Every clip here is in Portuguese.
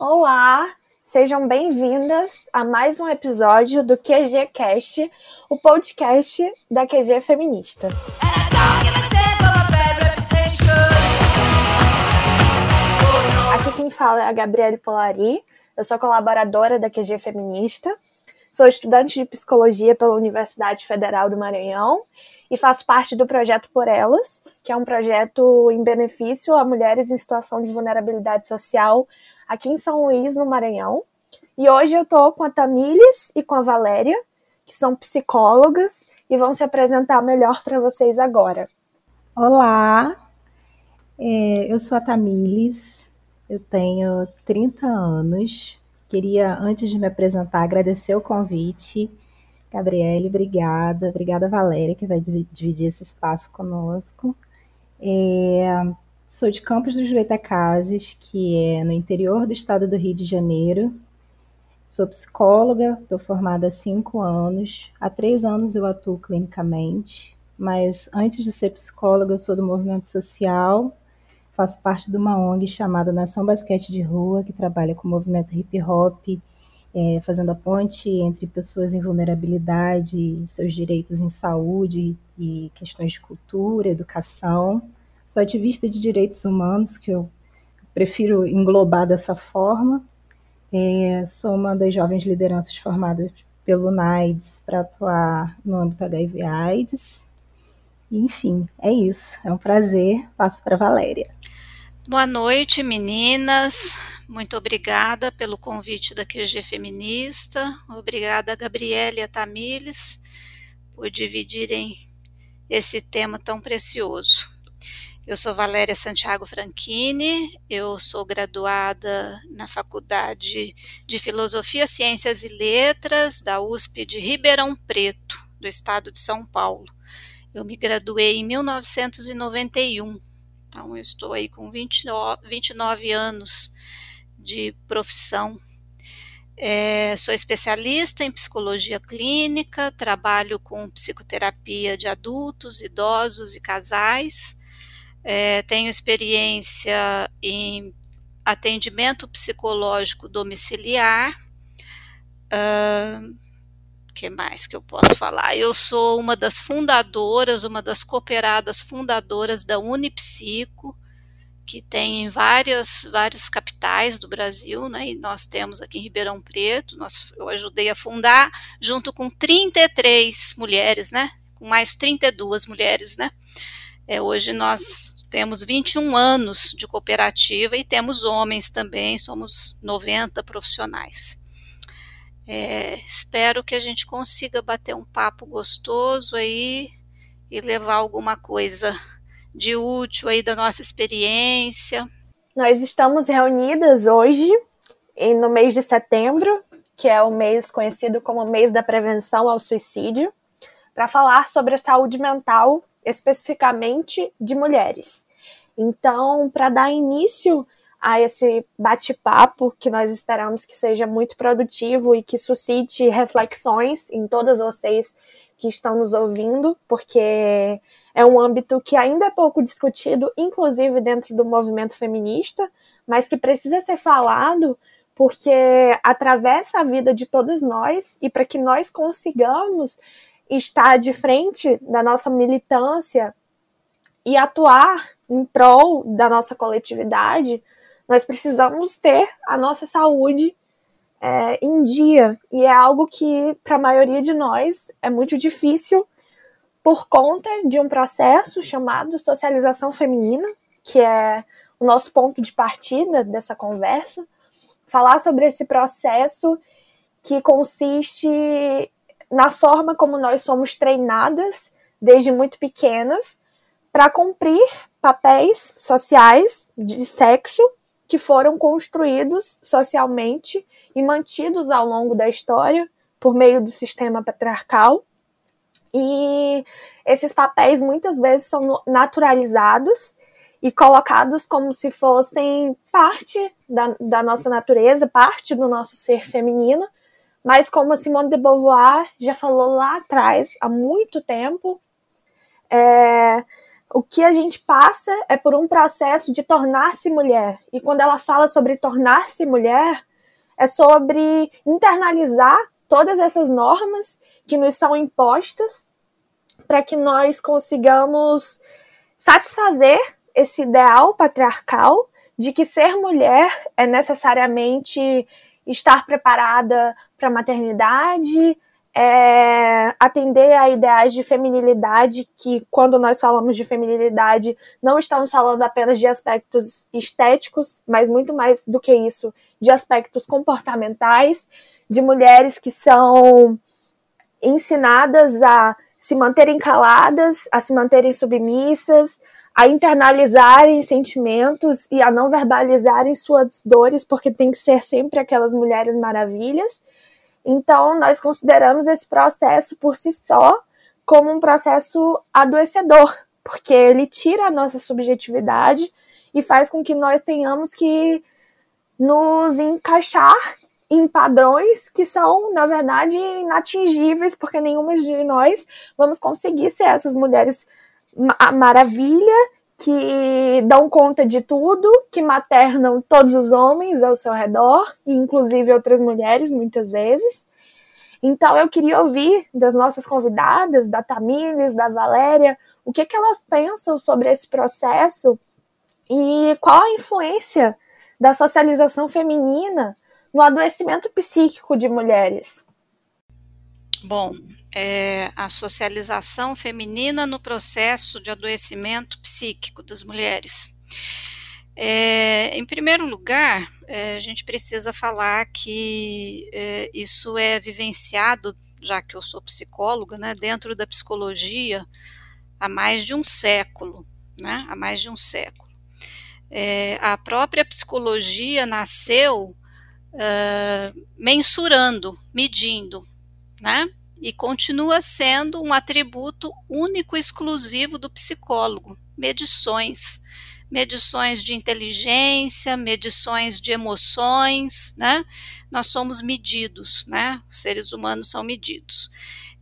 Olá, sejam bem-vindas a mais um episódio do QG Cast, o podcast da QG Feminista. Aqui quem fala é a Gabriele Polari, eu sou colaboradora da QG Feminista, sou estudante de psicologia pela Universidade Federal do Maranhão e faço parte do projeto Por Elas, que é um projeto em benefício a mulheres em situação de vulnerabilidade social aqui em São Luís, no Maranhão. E hoje eu estou com a Tamílis e com a Valéria, que são psicólogas e vão se apresentar melhor para vocês agora. Olá, é, eu sou a Tamílis, eu tenho 30 anos. Queria, antes de me apresentar, agradecer o convite. Gabriele, obrigada. Obrigada, Valéria, que vai dividir esse espaço conosco. É, Sou de Campos dos Goitacazes, que é no interior do estado do Rio de Janeiro. Sou psicóloga, estou formada há cinco anos. Há três anos eu atuo clinicamente, mas antes de ser psicóloga, eu sou do movimento social. Faço parte de uma ONG chamada Nação Basquete de Rua, que trabalha com o movimento hip hop, é, fazendo a ponte entre pessoas em vulnerabilidade, seus direitos em saúde e questões de cultura, educação. Sou ativista de direitos humanos, que eu prefiro englobar dessa forma. É, sou uma das jovens lideranças formadas pelo NAIDS para atuar no âmbito HIV-AIDS. Enfim, é isso. É um prazer. Passo para Valéria. Boa noite, meninas. Muito obrigada pelo convite da QG Feminista. Obrigada, Gabriela e Tamires, por dividirem esse tema tão precioso. Eu sou Valéria Santiago Franchini, eu sou graduada na Faculdade de Filosofia, Ciências e Letras da USP de Ribeirão Preto, do estado de São Paulo. Eu me graduei em 1991, então eu estou aí com 20, 29 anos de profissão. É, sou especialista em psicologia clínica, trabalho com psicoterapia de adultos, idosos e casais é, tenho experiência em atendimento psicológico domiciliar. O uh, que mais que eu posso falar? Eu sou uma das fundadoras, uma das cooperadas fundadoras da Unipsico, que tem em várias, várias capitais do Brasil, né? E nós temos aqui em Ribeirão Preto, nós, eu ajudei a fundar junto com 33 mulheres, né? Com mais 32 mulheres, né? É, hoje nós temos 21 anos de cooperativa e temos homens também, somos 90 profissionais. É, espero que a gente consiga bater um papo gostoso aí e levar alguma coisa de útil aí da nossa experiência. Nós estamos reunidas hoje no mês de setembro, que é o mês conhecido como mês da prevenção ao suicídio, para falar sobre a saúde mental especificamente de mulheres. Então, para dar início a esse bate-papo, que nós esperamos que seja muito produtivo e que suscite reflexões em todas vocês que estão nos ouvindo, porque é um âmbito que ainda é pouco discutido, inclusive dentro do movimento feminista, mas que precisa ser falado porque atravessa a vida de todas nós e para que nós consigamos estar de frente da nossa militância e atuar em prol da nossa coletividade, nós precisamos ter a nossa saúde é, em dia. E é algo que, para a maioria de nós, é muito difícil por conta de um processo chamado socialização feminina, que é o nosso ponto de partida dessa conversa. Falar sobre esse processo que consiste na forma como nós somos treinadas desde muito pequenas para cumprir papéis sociais de sexo que foram construídos socialmente e mantidos ao longo da história por meio do sistema patriarcal. E esses papéis muitas vezes são naturalizados e colocados como se fossem parte da, da nossa natureza, parte do nosso ser feminino, mas como a Simone de Beauvoir já falou lá atrás, há muito tempo, é, o que a gente passa é por um processo de tornar-se mulher. E quando ela fala sobre tornar-se mulher, é sobre internalizar todas essas normas que nos são impostas para que nós consigamos satisfazer esse ideal patriarcal de que ser mulher é necessariamente estar preparada para a maternidade, é, atender a ideais de feminilidade, que quando nós falamos de feminilidade, não estamos falando apenas de aspectos estéticos, mas muito mais do que isso, de aspectos comportamentais, de mulheres que são ensinadas a se manterem caladas, a se manterem submissas, a internalizarem sentimentos e a não verbalizarem suas dores, porque tem que ser sempre aquelas mulheres maravilhas. Então, nós consideramos esse processo por si só como um processo adoecedor, porque ele tira a nossa subjetividade e faz com que nós tenhamos que nos encaixar em padrões que são, na verdade, inatingíveis, porque nenhuma de nós vamos conseguir ser essas mulheres maravilha que dão conta de tudo, que maternam todos os homens ao seu redor, inclusive outras mulheres, muitas vezes. Então, eu queria ouvir das nossas convidadas, da Tamires, da Valéria, o que, que elas pensam sobre esse processo e qual a influência da socialização feminina no adoecimento psíquico de mulheres. Bom, é, a socialização feminina no processo de adoecimento psíquico das mulheres. É, em primeiro lugar, é, a gente precisa falar que é, isso é vivenciado, já que eu sou psicóloga, né, dentro da psicologia há mais de um século, né, há mais de um século. É, a própria psicologia nasceu uh, mensurando, medindo né? E continua sendo um atributo único e exclusivo do psicólogo. Medições, medições de inteligência, medições de emoções, né? Nós somos medidos, né? Os seres humanos são medidos.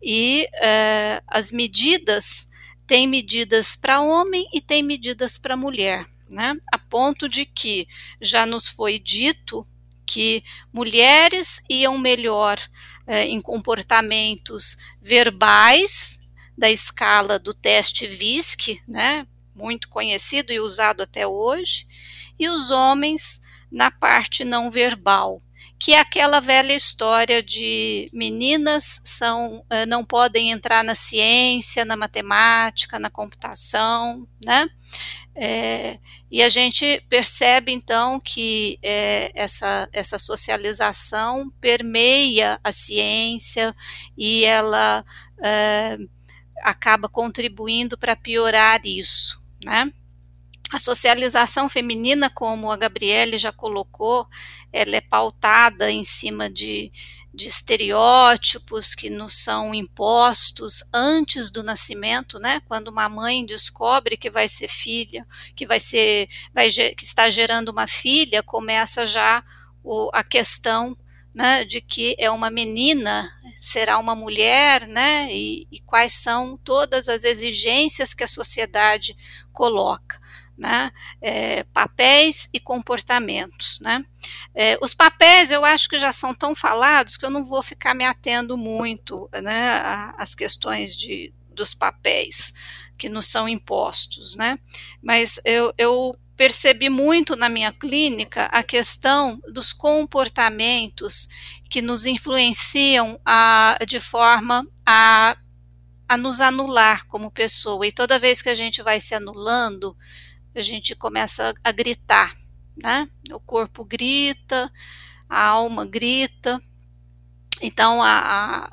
E uh, as medidas têm medidas para homem e tem medidas para mulher, né? A ponto de que já nos foi dito que mulheres iam melhor é, em comportamentos verbais da escala do teste VISC, né, muito conhecido e usado até hoje, e os homens na parte não verbal, que é aquela velha história de meninas são eh, não podem entrar na ciência, na matemática, na computação, né? É, e a gente percebe então que é, essa, essa socialização permeia a ciência e ela é, acaba contribuindo para piorar isso, né? A socialização feminina, como a Gabriele já colocou, ela é pautada em cima de, de estereótipos que nos são impostos antes do nascimento, né? Quando uma mãe descobre que vai ser filha, que vai ser, vai, que está gerando uma filha, começa já o, a questão né, de que é uma menina, será uma mulher, né? E, e quais são todas as exigências que a sociedade coloca né? É, papéis e comportamentos. Né? É, os papéis eu acho que já são tão falados que eu não vou ficar me atendo muito né, às questões de, dos papéis que nos são impostos. Né? Mas eu, eu percebi muito na minha clínica a questão dos comportamentos que nos influenciam a, de forma a, a nos anular como pessoa. E toda vez que a gente vai se anulando, a gente começa a gritar, né? O corpo grita, a alma grita. Então a,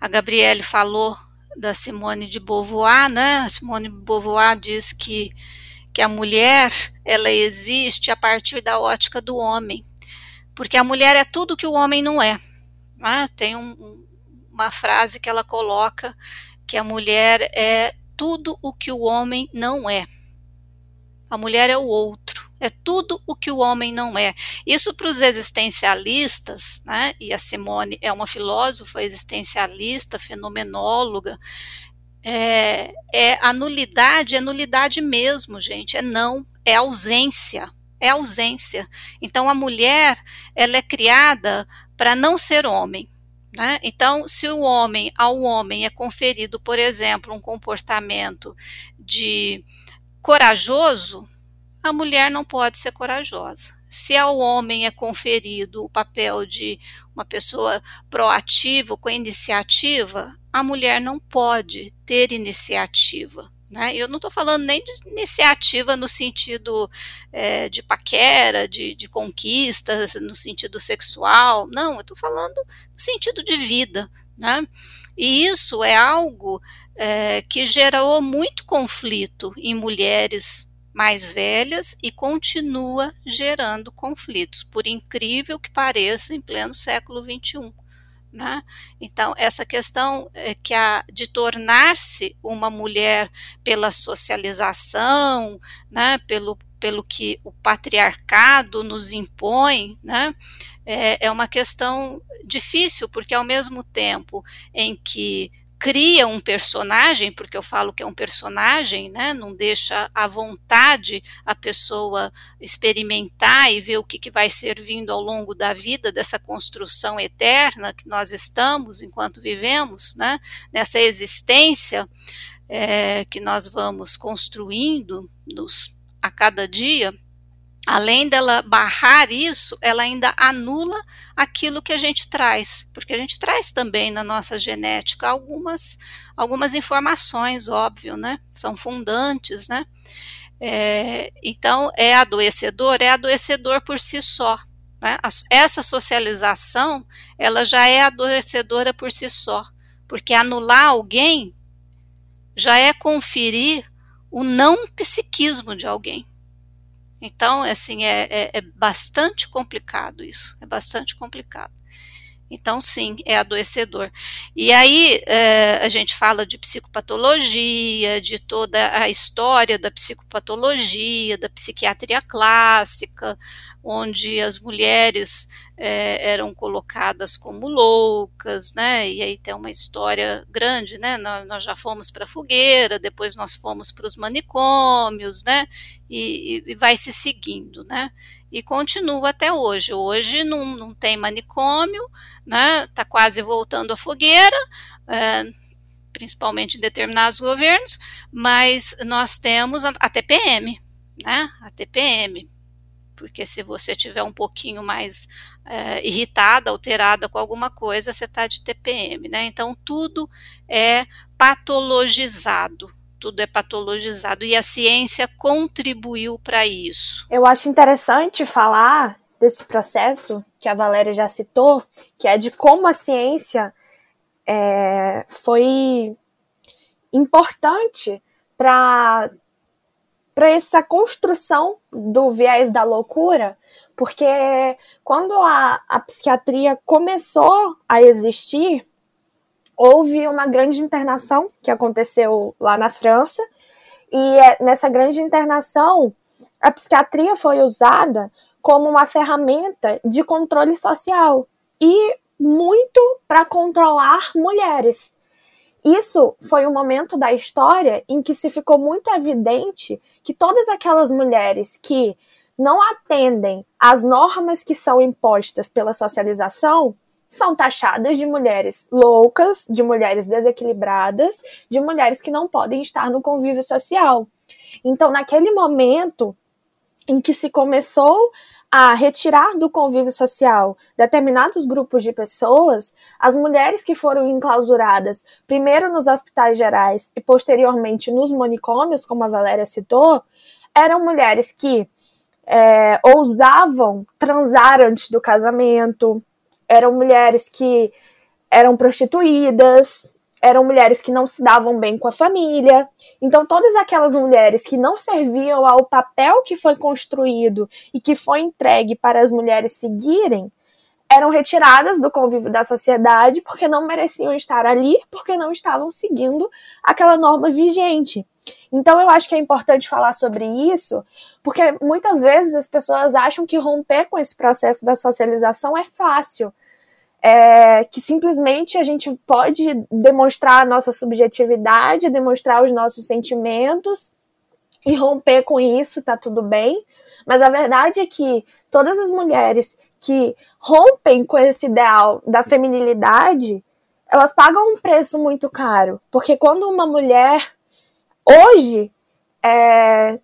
a, Gabriele falou da Simone de Beauvoir, né? A Simone de Beauvoir diz que que a mulher ela existe a partir da ótica do homem, porque a mulher é tudo que o homem não é. Né? Tem um, uma frase que ela coloca que a mulher é tudo o que o homem não é. A mulher é o outro, é tudo o que o homem não é. Isso para os existencialistas, né? E a Simone é uma filósofa existencialista, fenomenóloga. é, é a nulidade, é nulidade mesmo, gente, é não, é ausência, é ausência. Então a mulher, ela é criada para não ser homem. Né? Então, se o homem ao homem é conferido, por exemplo, um comportamento de corajoso, a mulher não pode ser corajosa. Se ao homem é conferido o papel de uma pessoa proativa, com iniciativa, a mulher não pode ter iniciativa. Né? Eu não estou falando nem de iniciativa no sentido é, de paquera, de, de conquista, no sentido sexual, não, eu estou falando no sentido de vida. Né? E isso é algo é, que gerou muito conflito em mulheres mais velhas e continua gerando conflitos, por incrível que pareça, em pleno século XXI. Né? Então, essa questão é que a, de tornar-se uma mulher pela socialização, né, pelo, pelo que o patriarcado nos impõe, né, é, é uma questão difícil, porque ao mesmo tempo em que cria um personagem, porque eu falo que é um personagem, né? Não deixa à vontade a pessoa experimentar e ver o que, que vai servindo ao longo da vida dessa construção eterna que nós estamos enquanto vivemos, né? Nessa existência é, que nós vamos construindo nos, a cada dia além dela barrar isso, ela ainda anula aquilo que a gente traz, porque a gente traz também na nossa genética algumas, algumas informações, óbvio, né? São fundantes, né? É, então, é adoecedor? É adoecedor por si só. Né? Essa socialização, ela já é adoecedora por si só, porque anular alguém já é conferir o não psiquismo de alguém. Então, assim, é, é, é bastante complicado isso, é bastante complicado. Então, sim, é adoecedor. E aí é, a gente fala de psicopatologia, de toda a história da psicopatologia, da psiquiatria clássica, onde as mulheres é, eram colocadas como loucas, né? E aí tem uma história grande, né? Nós, nós já fomos para a fogueira, depois nós fomos para os manicômios, né? E, e, vai se seguindo, né? E continua até hoje. Hoje não, não tem manicômio, né? Está quase voltando à fogueira, é, principalmente em determinados governos, mas nós temos a, a TPM, né? A TPM, porque se você tiver um pouquinho mais é, irritada, alterada com alguma coisa, você está de TPM, né? Então tudo é patologizado, tudo é patologizado e a ciência contribuiu para isso. Eu acho interessante falar desse processo que a Valéria já citou, que é de como a ciência é, foi importante para para essa construção do viés da loucura, porque quando a, a psiquiatria começou a existir, houve uma grande internação que aconteceu lá na França, e é, nessa grande internação, a psiquiatria foi usada como uma ferramenta de controle social e muito para controlar mulheres. Isso foi um momento da história em que se ficou muito evidente que todas aquelas mulheres que não atendem às normas que são impostas pela socialização são taxadas de mulheres loucas, de mulheres desequilibradas, de mulheres que não podem estar no convívio social. Então, naquele momento em que se começou a retirar do convívio social determinados grupos de pessoas, as mulheres que foram enclausuradas, primeiro nos hospitais gerais e posteriormente nos manicômios, como a Valéria citou, eram mulheres que é, ousavam transar antes do casamento, eram mulheres que eram prostituídas, eram mulheres que não se davam bem com a família. Então, todas aquelas mulheres que não serviam ao papel que foi construído e que foi entregue para as mulheres seguirem, eram retiradas do convívio da sociedade porque não mereciam estar ali, porque não estavam seguindo aquela norma vigente. Então, eu acho que é importante falar sobre isso, porque muitas vezes as pessoas acham que romper com esse processo da socialização é fácil. É, que simplesmente a gente pode demonstrar a nossa subjetividade, demonstrar os nossos sentimentos e romper com isso, tá tudo bem. Mas a verdade é que todas as mulheres que rompem com esse ideal da feminilidade, elas pagam um preço muito caro. Porque quando uma mulher hoje é,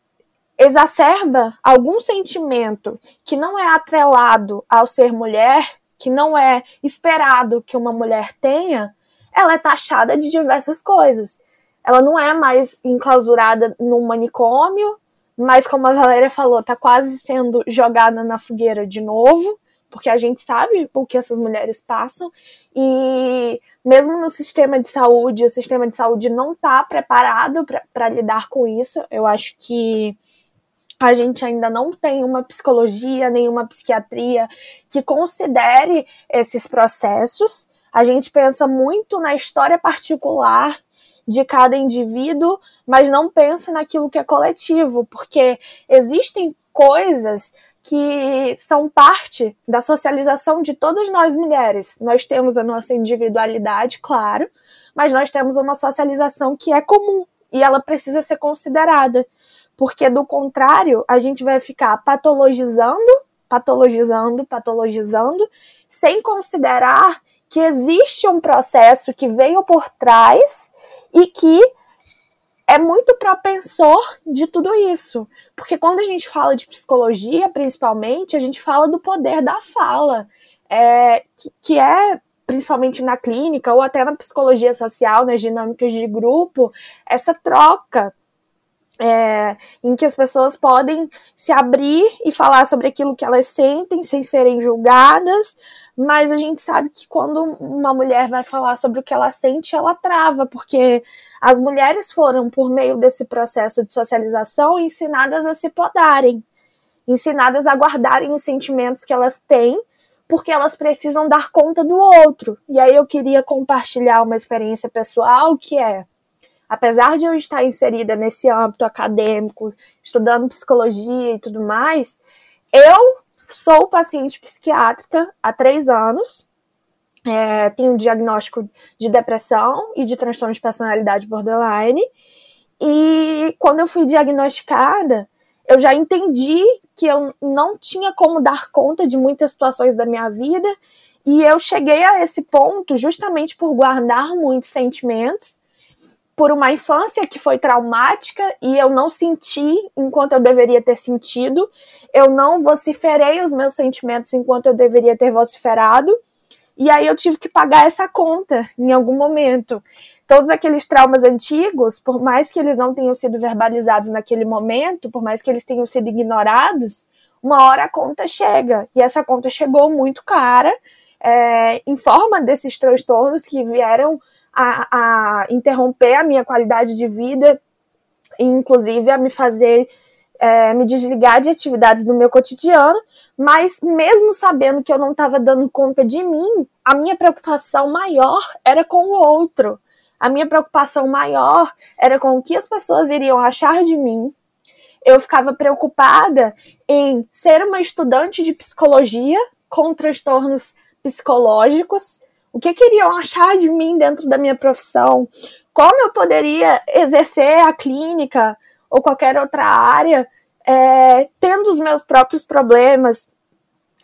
exacerba algum sentimento que não é atrelado ao ser mulher, que não é esperado que uma mulher tenha, ela é taxada de diversas coisas. Ela não é mais enclausurada num manicômio, mas como a Valéria falou, tá quase sendo jogada na fogueira de novo, porque a gente sabe o que essas mulheres passam e mesmo no sistema de saúde, o sistema de saúde não está preparado para lidar com isso. Eu acho que a gente ainda não tem uma psicologia, nenhuma psiquiatria que considere esses processos. A gente pensa muito na história particular de cada indivíduo, mas não pensa naquilo que é coletivo, porque existem coisas que são parte da socialização de todas nós mulheres. Nós temos a nossa individualidade, claro, mas nós temos uma socialização que é comum e ela precisa ser considerada porque do contrário, a gente vai ficar patologizando, patologizando, patologizando, sem considerar que existe um processo que veio por trás e que é muito propensor de tudo isso. Porque quando a gente fala de psicologia, principalmente, a gente fala do poder da fala, é, que, que é principalmente na clínica ou até na psicologia social, nas dinâmicas de grupo, essa troca é, em que as pessoas podem se abrir e falar sobre aquilo que elas sentem sem serem julgadas, mas a gente sabe que quando uma mulher vai falar sobre o que ela sente, ela trava, porque as mulheres foram, por meio desse processo de socialização, ensinadas a se podarem, ensinadas a guardarem os sentimentos que elas têm, porque elas precisam dar conta do outro. E aí eu queria compartilhar uma experiência pessoal que é apesar de eu estar inserida nesse âmbito acadêmico, estudando psicologia e tudo mais, eu sou paciente psiquiátrica há três anos. É, tenho um diagnóstico de depressão e de transtorno de personalidade borderline. E quando eu fui diagnosticada, eu já entendi que eu não tinha como dar conta de muitas situações da minha vida. E eu cheguei a esse ponto justamente por guardar muitos sentimentos por uma infância que foi traumática e eu não senti enquanto eu deveria ter sentido, eu não vociferei os meus sentimentos enquanto eu deveria ter vociferado, e aí eu tive que pagar essa conta em algum momento. Todos aqueles traumas antigos, por mais que eles não tenham sido verbalizados naquele momento, por mais que eles tenham sido ignorados, uma hora a conta chega. E essa conta chegou muito cara, é, em forma desses transtornos que vieram a, a interromper a minha qualidade de vida e, inclusive, a me fazer é, me desligar de atividades do meu cotidiano, mas mesmo sabendo que eu não estava dando conta de mim, a minha preocupação maior era com o outro. A minha preocupação maior era com o que as pessoas iriam achar de mim. Eu ficava preocupada em ser uma estudante de psicologia com transtornos psicológicos o que queriam achar de mim dentro da minha profissão? Como eu poderia exercer a clínica ou qualquer outra área é, tendo os meus próprios problemas?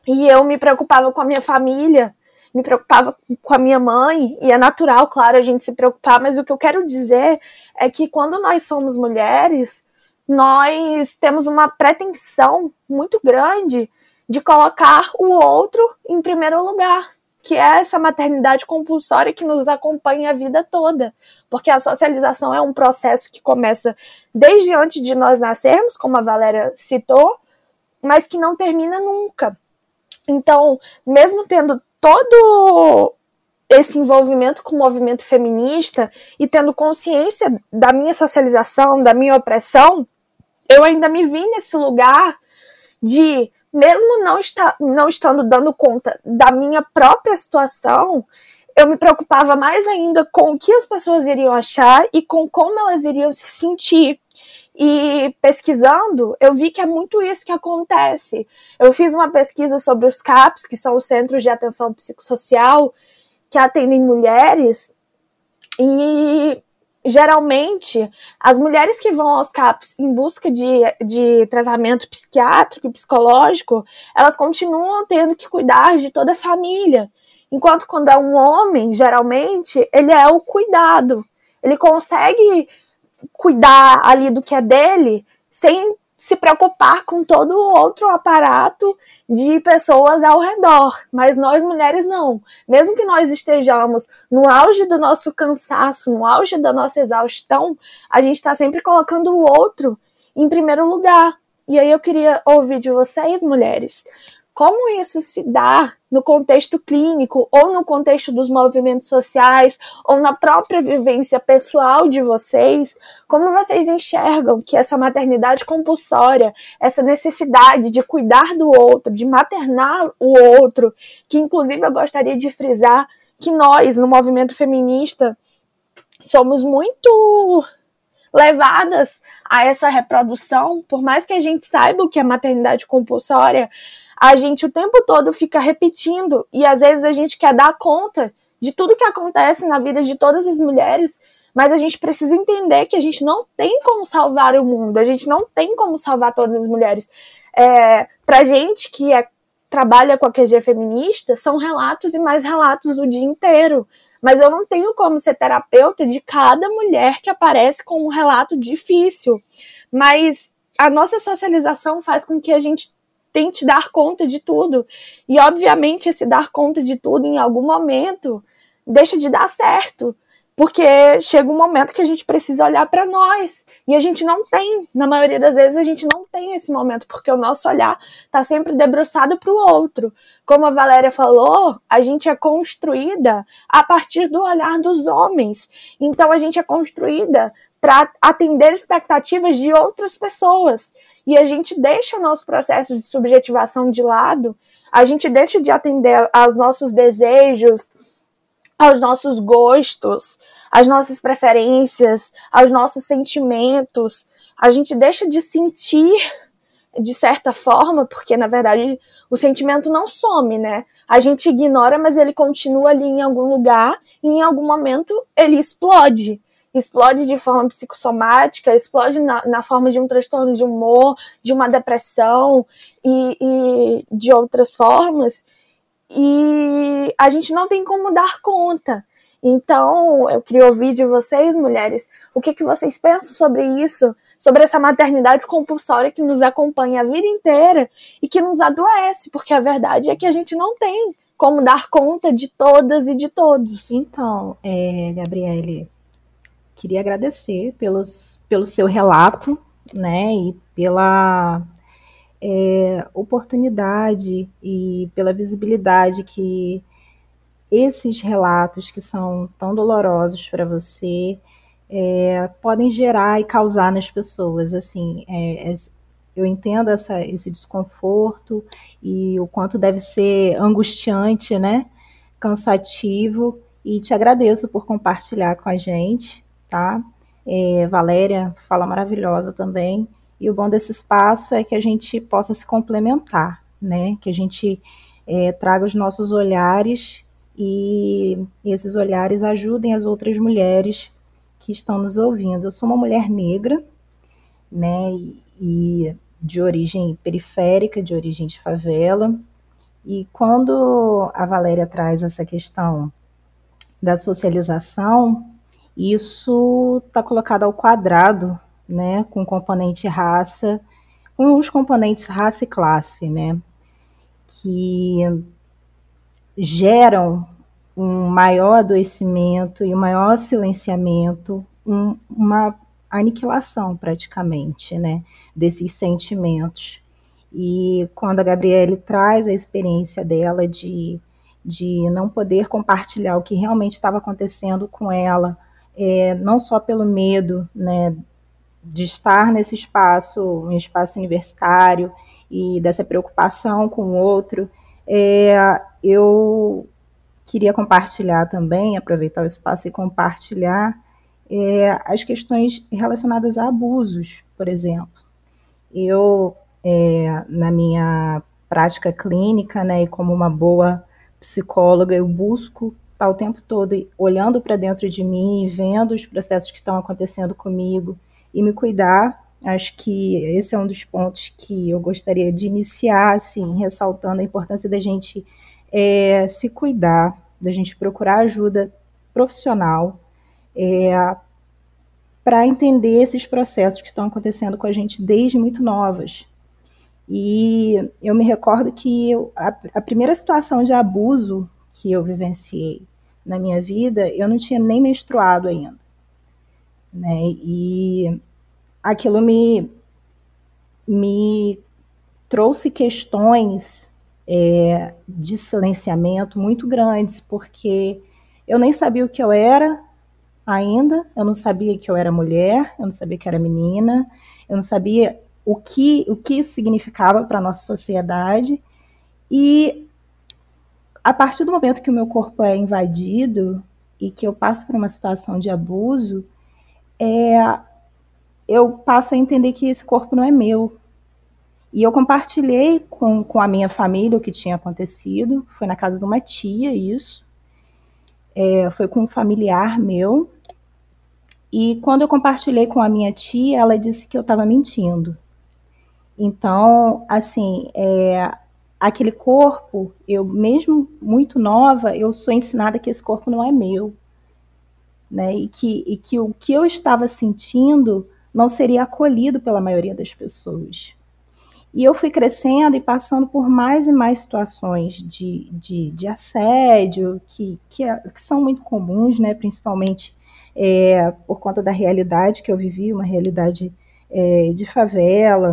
E eu me preocupava com a minha família, me preocupava com a minha mãe, e é natural, claro, a gente se preocupar, mas o que eu quero dizer é que quando nós somos mulheres, nós temos uma pretensão muito grande de colocar o outro em primeiro lugar que é essa maternidade compulsória que nos acompanha a vida toda. Porque a socialização é um processo que começa desde antes de nós nascermos, como a Valéria citou, mas que não termina nunca. Então, mesmo tendo todo esse envolvimento com o movimento feminista e tendo consciência da minha socialização, da minha opressão, eu ainda me vi nesse lugar de mesmo não, está, não estando dando conta da minha própria situação, eu me preocupava mais ainda com o que as pessoas iriam achar e com como elas iriam se sentir. E pesquisando, eu vi que é muito isso que acontece. Eu fiz uma pesquisa sobre os CAPs, que são os Centros de Atenção Psicossocial, que atendem mulheres, e geralmente as mulheres que vão aos CAPs em busca de, de tratamento psiquiátrico e psicológico, elas continuam tendo que cuidar de toda a família. Enquanto quando é um homem, geralmente, ele é o cuidado. Ele consegue cuidar ali do que é dele sem se preocupar com todo o outro aparato de pessoas ao redor. Mas nós mulheres não. Mesmo que nós estejamos no auge do nosso cansaço, no auge da nossa exaustão, a gente está sempre colocando o outro em primeiro lugar. E aí eu queria ouvir de vocês, mulheres, como isso se dá no contexto clínico, ou no contexto dos movimentos sociais, ou na própria vivência pessoal de vocês, como vocês enxergam que essa maternidade compulsória, essa necessidade de cuidar do outro, de maternar o outro, que inclusive eu gostaria de frisar que nós, no movimento feminista, somos muito levadas a essa reprodução, por mais que a gente saiba o que é maternidade compulsória, a gente o tempo todo fica repetindo e às vezes a gente quer dar conta de tudo que acontece na vida de todas as mulheres, mas a gente precisa entender que a gente não tem como salvar o mundo, a gente não tem como salvar todas as mulheres. É, pra gente que é, trabalha com a QG feminista, são relatos e mais relatos o dia inteiro. Mas eu não tenho como ser terapeuta de cada mulher que aparece com um relato difícil. Mas a nossa socialização faz com que a gente tente dar conta de tudo. E, obviamente, esse dar conta de tudo, em algum momento, deixa de dar certo. Porque chega um momento que a gente precisa olhar para nós. E a gente não tem. Na maioria das vezes, a gente não tem esse momento, porque o nosso olhar está sempre debruçado para o outro. Como a Valéria falou, a gente é construída a partir do olhar dos homens. Então, a gente é construída para atender expectativas de outras pessoas e a gente deixa o nosso processo de subjetivação de lado, a gente deixa de atender aos nossos desejos, aos nossos gostos, às nossas preferências, aos nossos sentimentos, a gente deixa de sentir de certa forma, porque na verdade o sentimento não some, né? A gente ignora, mas ele continua ali em algum lugar e em algum momento ele explode explode de forma psicossomática, explode na, na forma de um transtorno de humor, de uma depressão e, e de outras formas. E a gente não tem como dar conta. Então, eu queria ouvir de vocês, mulheres, o que, que vocês pensam sobre isso, sobre essa maternidade compulsória que nos acompanha a vida inteira e que nos adoece, porque a verdade é que a gente não tem como dar conta de todas e de todos. Então, é, Gabriele, queria agradecer pelos, pelo seu relato, né, e pela é, oportunidade e pela visibilidade que esses relatos que são tão dolorosos para você é, podem gerar e causar nas pessoas. Assim, é, é, eu entendo essa, esse desconforto e o quanto deve ser angustiante, né? Cansativo. E te agradeço por compartilhar com a gente tá? É, Valéria fala maravilhosa também. E o bom desse espaço é que a gente possa se complementar, né? Que a gente é, traga os nossos olhares e esses olhares ajudem as outras mulheres que estão nos ouvindo. Eu sou uma mulher negra, né? E, e de origem periférica, de origem de favela. E quando a Valéria traz essa questão da socialização, isso está colocado ao quadrado, né, com componente raça, com os componentes raça e classe, né, que geram um maior adoecimento e um maior silenciamento, um, uma aniquilação praticamente, né, desses sentimentos. E quando a Gabriele traz a experiência dela de, de não poder compartilhar o que realmente estava acontecendo com ela, é, não só pelo medo né, de estar nesse espaço, um espaço universitário, e dessa preocupação com o outro, é, eu queria compartilhar também, aproveitar o espaço e compartilhar é, as questões relacionadas a abusos, por exemplo. Eu, é, na minha prática clínica, né, e como uma boa psicóloga, eu busco estar o tempo todo olhando para dentro de mim, vendo os processos que estão acontecendo comigo e me cuidar. Acho que esse é um dos pontos que eu gostaria de iniciar, assim, ressaltando a importância da gente é, se cuidar, da gente procurar ajuda profissional é, para entender esses processos que estão acontecendo com a gente desde muito novas. E eu me recordo que eu, a, a primeira situação de abuso que eu vivenciei na minha vida, eu não tinha nem menstruado ainda. Né? E aquilo me, me trouxe questões é, de silenciamento muito grandes, porque eu nem sabia o que eu era ainda, eu não sabia que eu era mulher, eu não sabia que era menina, eu não sabia o que, o que isso significava para a nossa sociedade. E a partir do momento que o meu corpo é invadido e que eu passo por uma situação de abuso, é, eu passo a entender que esse corpo não é meu. E eu compartilhei com, com a minha família o que tinha acontecido. Foi na casa de uma tia, isso. É, foi com um familiar meu. E quando eu compartilhei com a minha tia, ela disse que eu estava mentindo. Então, assim, é, aquele corpo, eu mesmo muito nova, eu sou ensinada que esse corpo não é meu, né? E que, e que o que eu estava sentindo não seria acolhido pela maioria das pessoas. E eu fui crescendo e passando por mais e mais situações de, de, de assédio, que, que, é, que, são muito comuns, né? principalmente é, por conta da realidade que eu vivi, uma realidade é, de favela,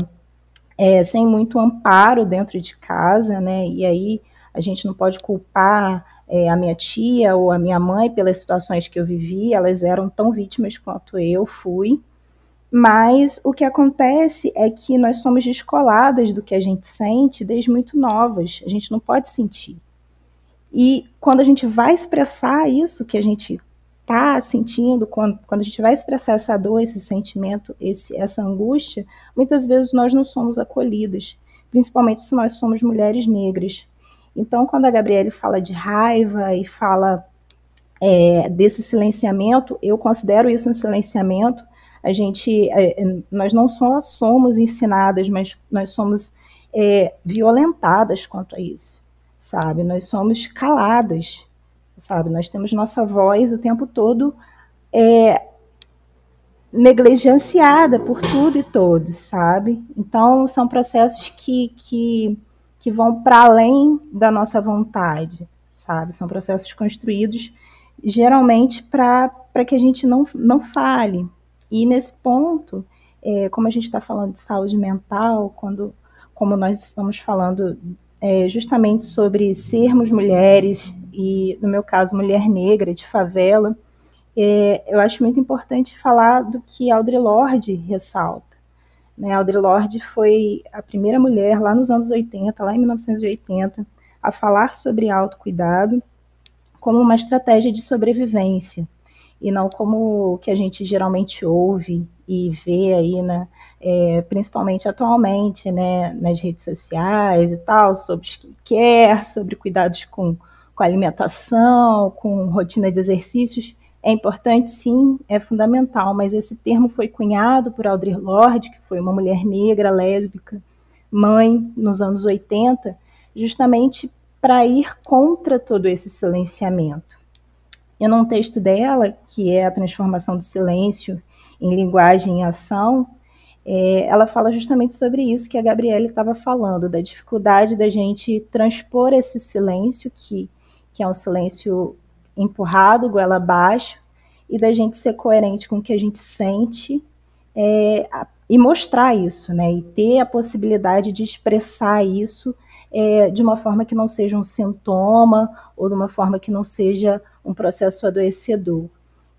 é, sem muito amparo dentro de casa, né? E aí a gente não pode culpar é, a minha tia ou a minha mãe pelas situações que eu vivi, elas eram tão vítimas quanto eu fui. Mas o que acontece é que nós somos descoladas do que a gente sente desde muito novas. A gente não pode sentir. E quando a gente vai expressar isso que a gente está sentindo, quando, quando a gente vai expressar essa dor, esse sentimento, esse, essa angústia, muitas vezes nós não somos acolhidas, principalmente se nós somos mulheres negras. Então, quando a Gabriele fala de raiva e fala é, desse silenciamento, eu considero isso um silenciamento. A gente, é, nós não só somos ensinadas, mas nós somos é, violentadas quanto a isso, sabe? Nós somos caladas sabe? Nós temos nossa voz o tempo todo é, negligenciada por tudo e todos, sabe? Então, são processos que, que, que vão para além da nossa vontade, sabe? São processos construídos geralmente para que a gente não, não fale. E nesse ponto, é, como a gente está falando de saúde mental, quando, como nós estamos falando é, justamente sobre sermos mulheres, e no meu caso, mulher negra de favela, é, eu acho muito importante falar do que Audre Lorde ressalta. Né? Audre Lorde foi a primeira mulher lá nos anos 80, lá em 1980, a falar sobre autocuidado como uma estratégia de sobrevivência e não como o que a gente geralmente ouve e vê aí, né, é, principalmente atualmente, né, nas redes sociais e tal, sobre skincare, sobre cuidados com, com alimentação, com rotina de exercícios. É importante, sim, é fundamental, mas esse termo foi cunhado por Audre Lorde, que foi uma mulher negra, lésbica, mãe, nos anos 80, justamente para ir contra todo esse silenciamento. E num texto dela, que é a transformação do silêncio em linguagem e ação, é, ela fala justamente sobre isso que a Gabriele estava falando, da dificuldade da gente transpor esse silêncio, que, que é um silêncio empurrado, goela abaixo, e da gente ser coerente com o que a gente sente é, e mostrar isso, né? E ter a possibilidade de expressar isso é, de uma forma que não seja um sintoma ou de uma forma que não seja um processo adoecedor.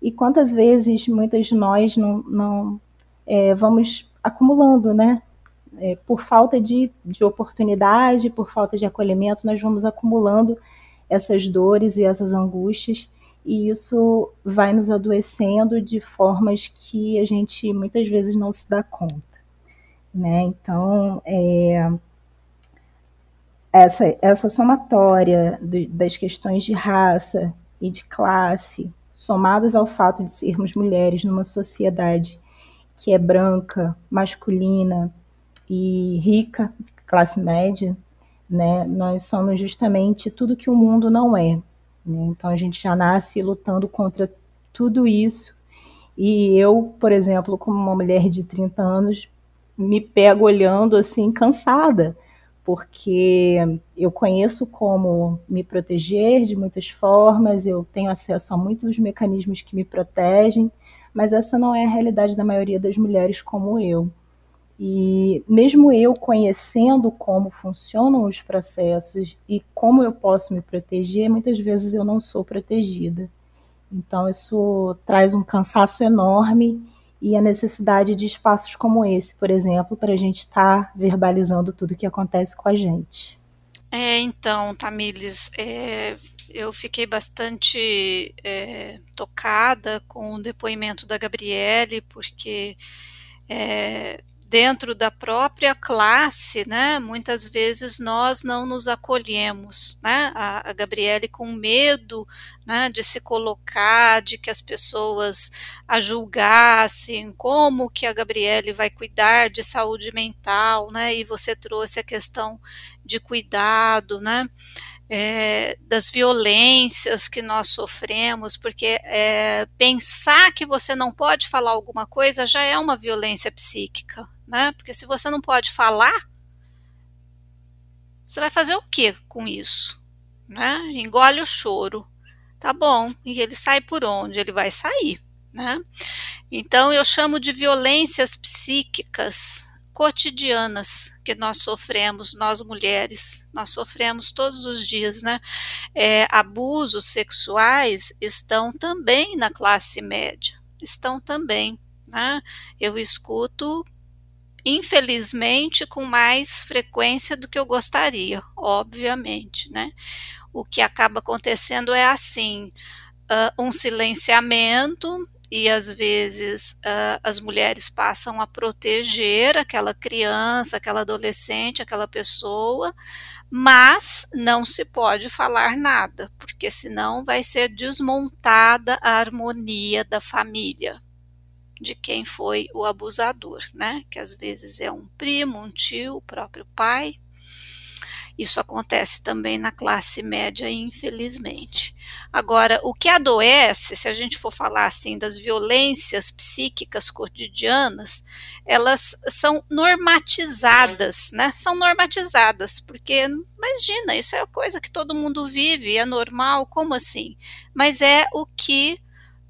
E quantas vezes muitas de nós não, não é, vamos acumulando, né? É, por falta de, de oportunidade, por falta de acolhimento, nós vamos acumulando essas dores e essas angústias e isso vai nos adoecendo de formas que a gente muitas vezes não se dá conta. Né? Então, é, essa, essa somatória do, das questões de raça e de classe, somadas ao fato de sermos mulheres numa sociedade que é branca, masculina e rica, classe média, né, nós somos justamente tudo que o mundo não é. Né? Então a gente já nasce lutando contra tudo isso. E eu, por exemplo, como uma mulher de 30 anos, me pego olhando assim, cansada, porque eu conheço como me proteger de muitas formas, eu tenho acesso a muitos mecanismos que me protegem, mas essa não é a realidade da maioria das mulheres como eu. E mesmo eu conhecendo como funcionam os processos e como eu posso me proteger, muitas vezes eu não sou protegida. Então isso traz um cansaço enorme e a necessidade de espaços como esse, por exemplo, para a gente estar tá verbalizando tudo o que acontece com a gente. É, então, Tamires, é, eu fiquei bastante é, tocada com o depoimento da Gabriele, porque é, dentro da própria classe, né, muitas vezes nós não nos acolhemos, né, a, a Gabriele com medo, né, de se colocar, de que as pessoas a julgassem, como que a Gabriele vai cuidar de saúde mental, né, e você trouxe a questão de cuidado, né, é, das violências que nós sofremos, porque é, pensar que você não pode falar alguma coisa já é uma violência psíquica, né? Porque se você não pode falar, você vai fazer o que com isso? Né? Engole o choro. Tá bom. E ele sai por onde? Ele vai sair. Né? Então eu chamo de violências psíquicas cotidianas que nós sofremos, nós mulheres, nós sofremos todos os dias, né? É, abusos sexuais estão também na classe média, estão também, né? Eu escuto infelizmente com mais frequência do que eu gostaria, obviamente, né? O que acaba acontecendo é assim, uh, um silenciamento e às vezes uh, as mulheres passam a proteger aquela criança, aquela adolescente, aquela pessoa, mas não se pode falar nada, porque senão vai ser desmontada a harmonia da família de quem foi o abusador, né? Que às vezes é um primo, um tio, o próprio pai. Isso acontece também na classe média, infelizmente. Agora, o que adoece, se a gente for falar assim das violências psíquicas cotidianas, elas são normatizadas, né? São normatizadas, porque imagina, isso é coisa que todo mundo vive, é normal, como assim? Mas é o que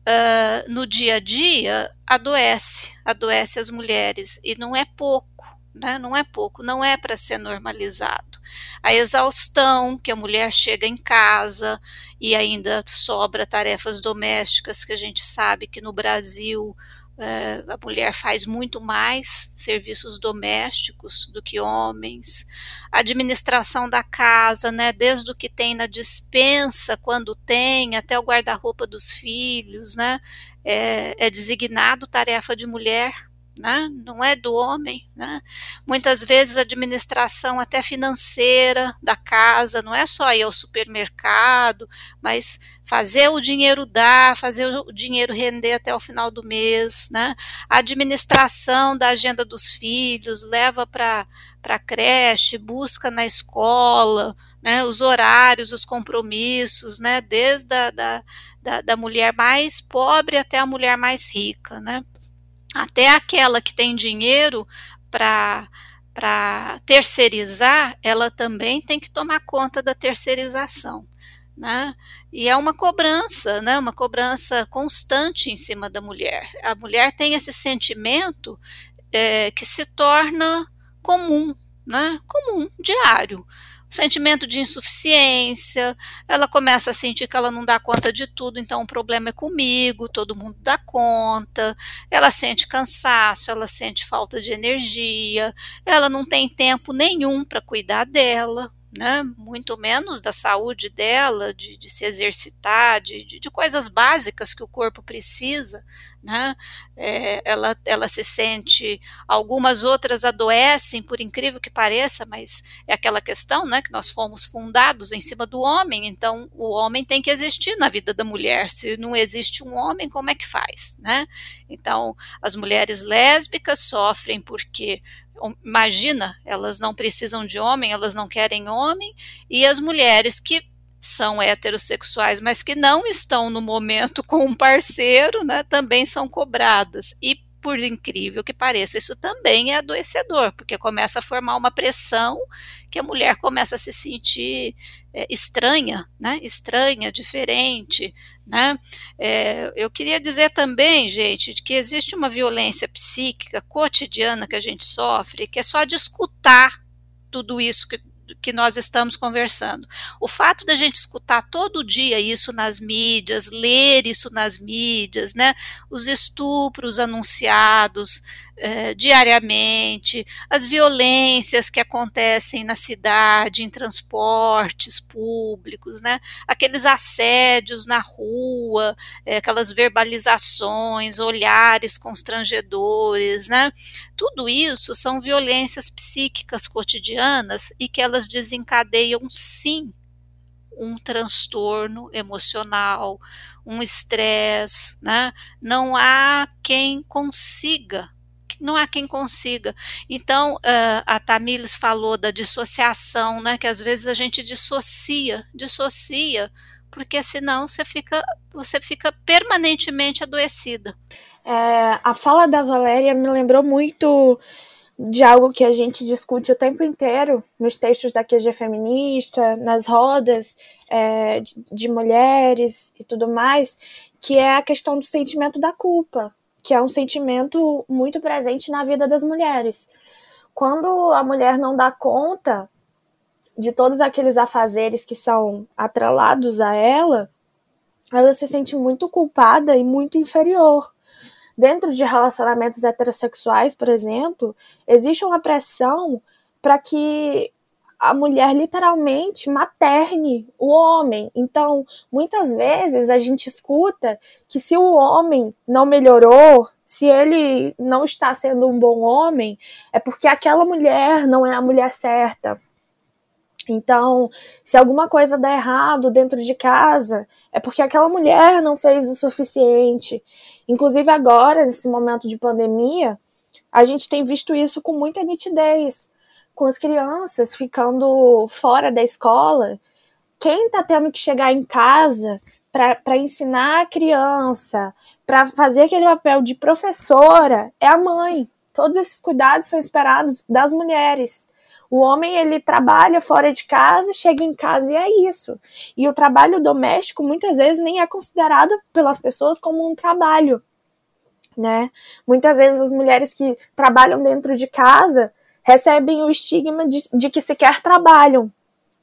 uh, no dia a dia adoece, adoece as mulheres, e não é pouco. Né? Não é pouco, não é para ser normalizado. A exaustão que a mulher chega em casa e ainda sobra tarefas domésticas que a gente sabe que no Brasil é, a mulher faz muito mais serviços domésticos do que homens. A administração da casa, né, desde o que tem na dispensa, quando tem, até o guarda-roupa dos filhos, né, é, é designado tarefa de mulher né? não é do homem. Né? Muitas vezes a administração até financeira da casa, não é só ir ao supermercado, mas fazer o dinheiro dar, fazer o dinheiro render até o final do mês. Né? A administração da agenda dos filhos, leva para a creche, busca na escola, né? os horários, os compromissos, né? desde a da, da, da mulher mais pobre até a mulher mais rica. Né? Até aquela que tem dinheiro para para terceirizar, ela também tem que tomar conta da terceirização, né? E é uma cobrança, né? Uma cobrança constante em cima da mulher. A mulher tem esse sentimento é, que se torna comum, né? Comum, diário sentimento de insuficiência, ela começa a sentir que ela não dá conta de tudo, então o problema é comigo, todo mundo dá conta, ela sente cansaço, ela sente falta de energia, ela não tem tempo nenhum para cuidar dela, né? muito menos da saúde dela, de, de se exercitar, de, de, de, coisas básicas que o corpo precisa. Né? É, ela, ela se sente, algumas outras adoecem, por incrível que pareça, mas é aquela questão né, que nós fomos fundados em cima do homem, então o homem tem que existir na vida da mulher. Se não existe um homem, como é que faz? Né? Então, as mulheres lésbicas sofrem porque imagina, elas não precisam de homem, elas não querem homem, e as mulheres que são heterossexuais, mas que não estão no momento com um parceiro, né, também são cobradas. E por incrível que pareça, isso também é adoecedor, porque começa a formar uma pressão que a mulher começa a se sentir é, estranha, né? Estranha, diferente, né? É, eu queria dizer também, gente, que existe uma violência psíquica cotidiana que a gente sofre, que é só de escutar tudo isso que que nós estamos conversando. O fato da gente escutar todo dia isso nas mídias, ler isso nas mídias, né, os estupros anunciados eh, diariamente, as violências que acontecem na cidade, em transportes públicos, né, aqueles assédios na rua, eh, aquelas verbalizações, olhares constrangedores, né, tudo isso são violências psíquicas cotidianas e que elas desencadeiam sim um transtorno emocional, um estresse, né? Não há quem consiga, não há quem consiga. Então, uh, a Tamires falou da dissociação, né? Que às vezes a gente dissocia, dissocia, porque senão você fica, você fica permanentemente adoecida. É, a fala da Valéria me lembrou muito de algo que a gente discute o tempo inteiro nos textos da QG feminista, nas rodas é, de, de mulheres e tudo mais, que é a questão do sentimento da culpa, que é um sentimento muito presente na vida das mulheres. Quando a mulher não dá conta de todos aqueles afazeres que são atrelados a ela, ela se sente muito culpada e muito inferior dentro de relacionamentos heterossexuais, por exemplo, existe uma pressão para que a mulher literalmente materne o homem. Então, muitas vezes a gente escuta que se o homem não melhorou, se ele não está sendo um bom homem, é porque aquela mulher não é a mulher certa. Então, se alguma coisa der errado dentro de casa, é porque aquela mulher não fez o suficiente. Inclusive agora, nesse momento de pandemia, a gente tem visto isso com muita nitidez, com as crianças ficando fora da escola. Quem está tendo que chegar em casa para ensinar a criança, para fazer aquele papel de professora, é a mãe. Todos esses cuidados são esperados das mulheres. O homem ele trabalha fora de casa, chega em casa e é isso. E o trabalho doméstico muitas vezes nem é considerado pelas pessoas como um trabalho, né? Muitas vezes as mulheres que trabalham dentro de casa recebem o estigma de, de que sequer trabalham.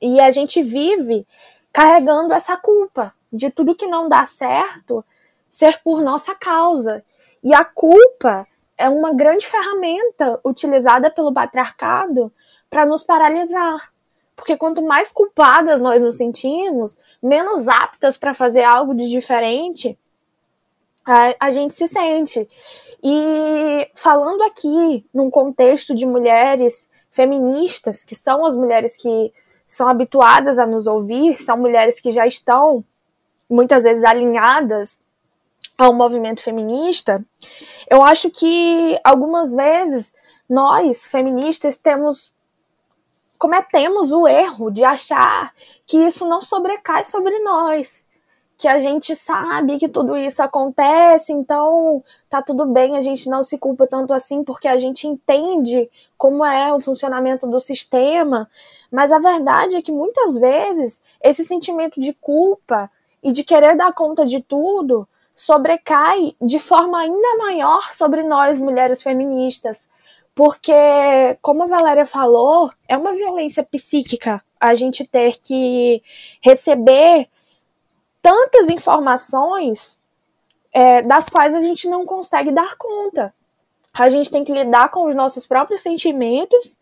E a gente vive carregando essa culpa de tudo que não dá certo ser por nossa causa. E a culpa é uma grande ferramenta utilizada pelo patriarcado para nos paralisar. Porque quanto mais culpadas nós nos sentimos, menos aptas para fazer algo de diferente a, a gente se sente. E falando aqui num contexto de mulheres feministas, que são as mulheres que são habituadas a nos ouvir, são mulheres que já estão muitas vezes alinhadas ao movimento feminista, eu acho que algumas vezes nós, feministas, temos cometemos o erro de achar que isso não sobrecai sobre nós, que a gente sabe que tudo isso acontece, então tá tudo bem, a gente não se culpa tanto assim porque a gente entende como é o funcionamento do sistema, mas a verdade é que muitas vezes esse sentimento de culpa e de querer dar conta de tudo sobrecai de forma ainda maior sobre nós mulheres feministas, porque, como a Valéria falou, é uma violência psíquica a gente ter que receber tantas informações é, das quais a gente não consegue dar conta. A gente tem que lidar com os nossos próprios sentimentos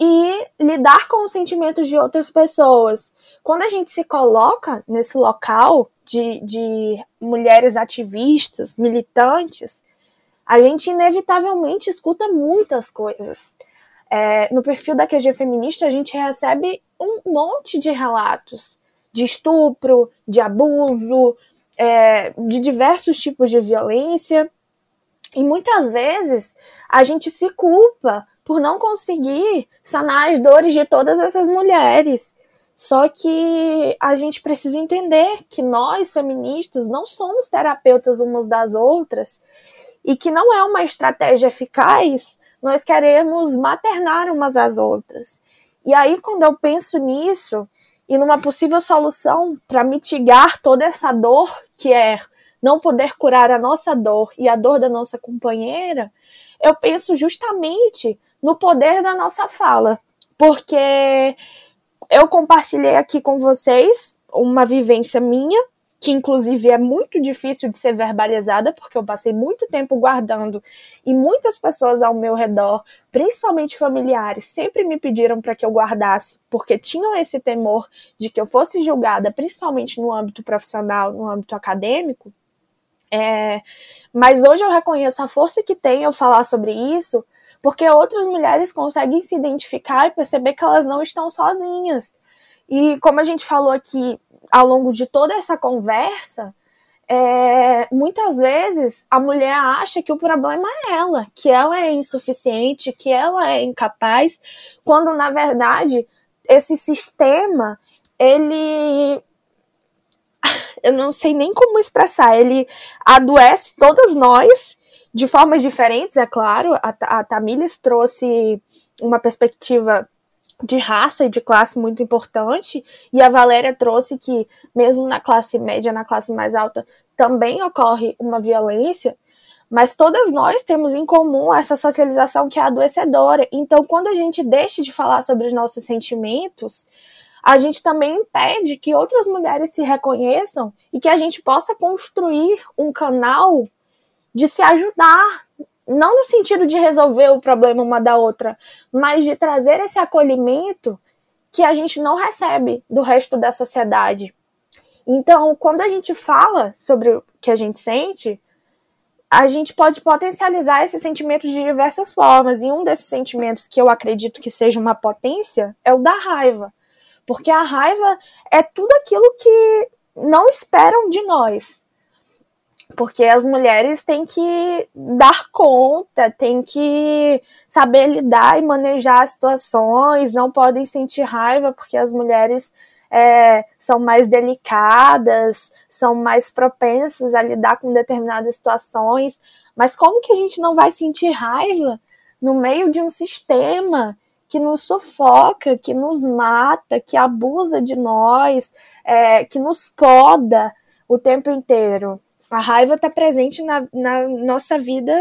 e lidar com os sentimentos de outras pessoas. Quando a gente se coloca nesse local de, de mulheres ativistas, militantes, a gente inevitavelmente escuta muitas coisas. É, no perfil da QG Feminista, a gente recebe um monte de relatos de estupro, de abuso, é, de diversos tipos de violência. E muitas vezes a gente se culpa por não conseguir sanar as dores de todas essas mulheres. Só que a gente precisa entender que nós, feministas, não somos terapeutas umas das outras e que não é uma estratégia eficaz nós queremos maternar umas às outras. E aí, quando eu penso nisso e numa possível solução para mitigar toda essa dor que é não poder curar a nossa dor e a dor da nossa companheira, eu penso justamente no poder da nossa fala, porque eu compartilhei aqui com vocês uma vivência minha, que inclusive é muito difícil de ser verbalizada, porque eu passei muito tempo guardando e muitas pessoas ao meu redor, principalmente familiares, sempre me pediram para que eu guardasse, porque tinham esse temor de que eu fosse julgada, principalmente no âmbito profissional, no âmbito acadêmico. É, mas hoje eu reconheço a força que tem eu falar sobre isso, porque outras mulheres conseguem se identificar e perceber que elas não estão sozinhas. E como a gente falou aqui ao longo de toda essa conversa, é, muitas vezes a mulher acha que o problema é ela, que ela é insuficiente, que ela é incapaz, quando na verdade esse sistema ele eu não sei nem como expressar, ele adoece todas nós de formas diferentes, é claro. A, a Tamires trouxe uma perspectiva de raça e de classe muito importante, e a Valéria trouxe que, mesmo na classe média, na classe mais alta, também ocorre uma violência, mas todas nós temos em comum essa socialização que é adoecedora. Então, quando a gente deixa de falar sobre os nossos sentimentos, a gente também impede que outras mulheres se reconheçam e que a gente possa construir um canal de se ajudar, não no sentido de resolver o problema uma da outra, mas de trazer esse acolhimento que a gente não recebe do resto da sociedade. Então, quando a gente fala sobre o que a gente sente, a gente pode potencializar esses sentimentos de diversas formas. E um desses sentimentos que eu acredito que seja uma potência é o da raiva. Porque a raiva é tudo aquilo que não esperam de nós porque as mulheres têm que dar conta, têm que saber lidar e manejar as situações, não podem sentir raiva, porque as mulheres é, são mais delicadas, são mais propensas a lidar com determinadas situações. Mas como que a gente não vai sentir raiva no meio de um sistema que nos sufoca, que nos mata, que abusa de nós, é, que nos poda o tempo inteiro? A raiva está presente na, na nossa vida,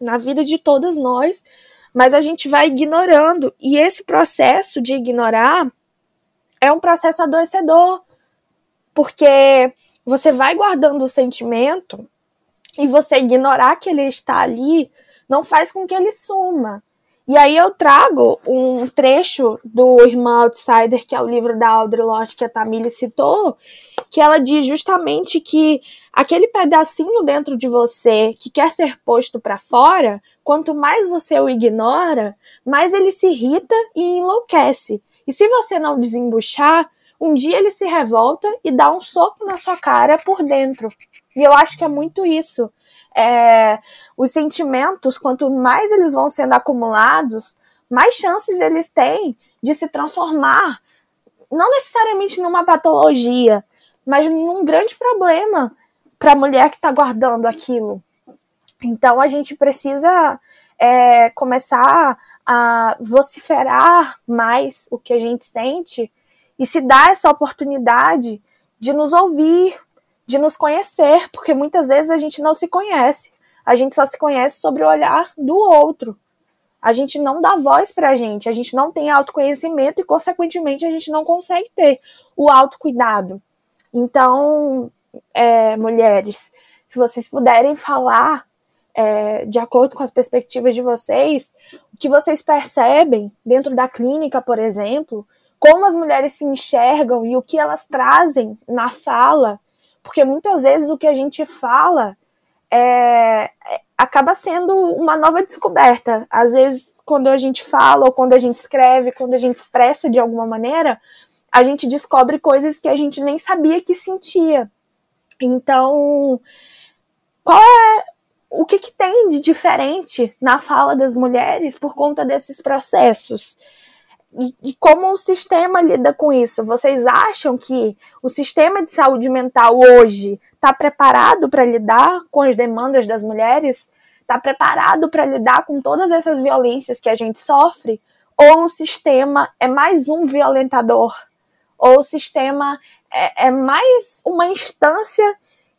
na vida de todas nós, mas a gente vai ignorando. E esse processo de ignorar é um processo adoecedor, porque você vai guardando o sentimento e você ignorar que ele está ali não faz com que ele suma. E aí eu trago um trecho do Irmã Outsider, que é o livro da Audre Lorde que a Tamile citou, que ela diz justamente que aquele pedacinho dentro de você que quer ser posto para fora, quanto mais você o ignora, mais ele se irrita e enlouquece. E se você não desembuchar, um dia ele se revolta e dá um soco na sua cara por dentro. E eu acho que é muito isso é, os sentimentos, quanto mais eles vão sendo acumulados, mais chances eles têm de se transformar, não necessariamente numa patologia, mas num grande problema para a mulher que está guardando aquilo. Então a gente precisa é, começar a vociferar mais o que a gente sente e se dar essa oportunidade de nos ouvir, de nos conhecer, porque muitas vezes a gente não se conhece. A gente só se conhece sobre o olhar do outro. A gente não dá voz pra gente, a gente não tem autoconhecimento e, consequentemente, a gente não consegue ter o autocuidado. Então, é, mulheres, se vocês puderem falar, é, de acordo com as perspectivas de vocês, que vocês percebem dentro da clínica, por exemplo, como as mulheres se enxergam e o que elas trazem na fala, porque muitas vezes o que a gente fala é, acaba sendo uma nova descoberta. Às vezes, quando a gente fala, ou quando a gente escreve, quando a gente expressa de alguma maneira, a gente descobre coisas que a gente nem sabia que sentia. Então, qual é o que, que tem de diferente na fala das mulheres por conta desses processos? E, e, como o sistema lida com isso? Vocês acham que o sistema de saúde mental hoje está preparado para lidar com as demandas das mulheres? Está preparado para lidar com todas essas violências que a gente sofre? Ou o sistema é mais um violentador? Ou o sistema é, é mais uma instância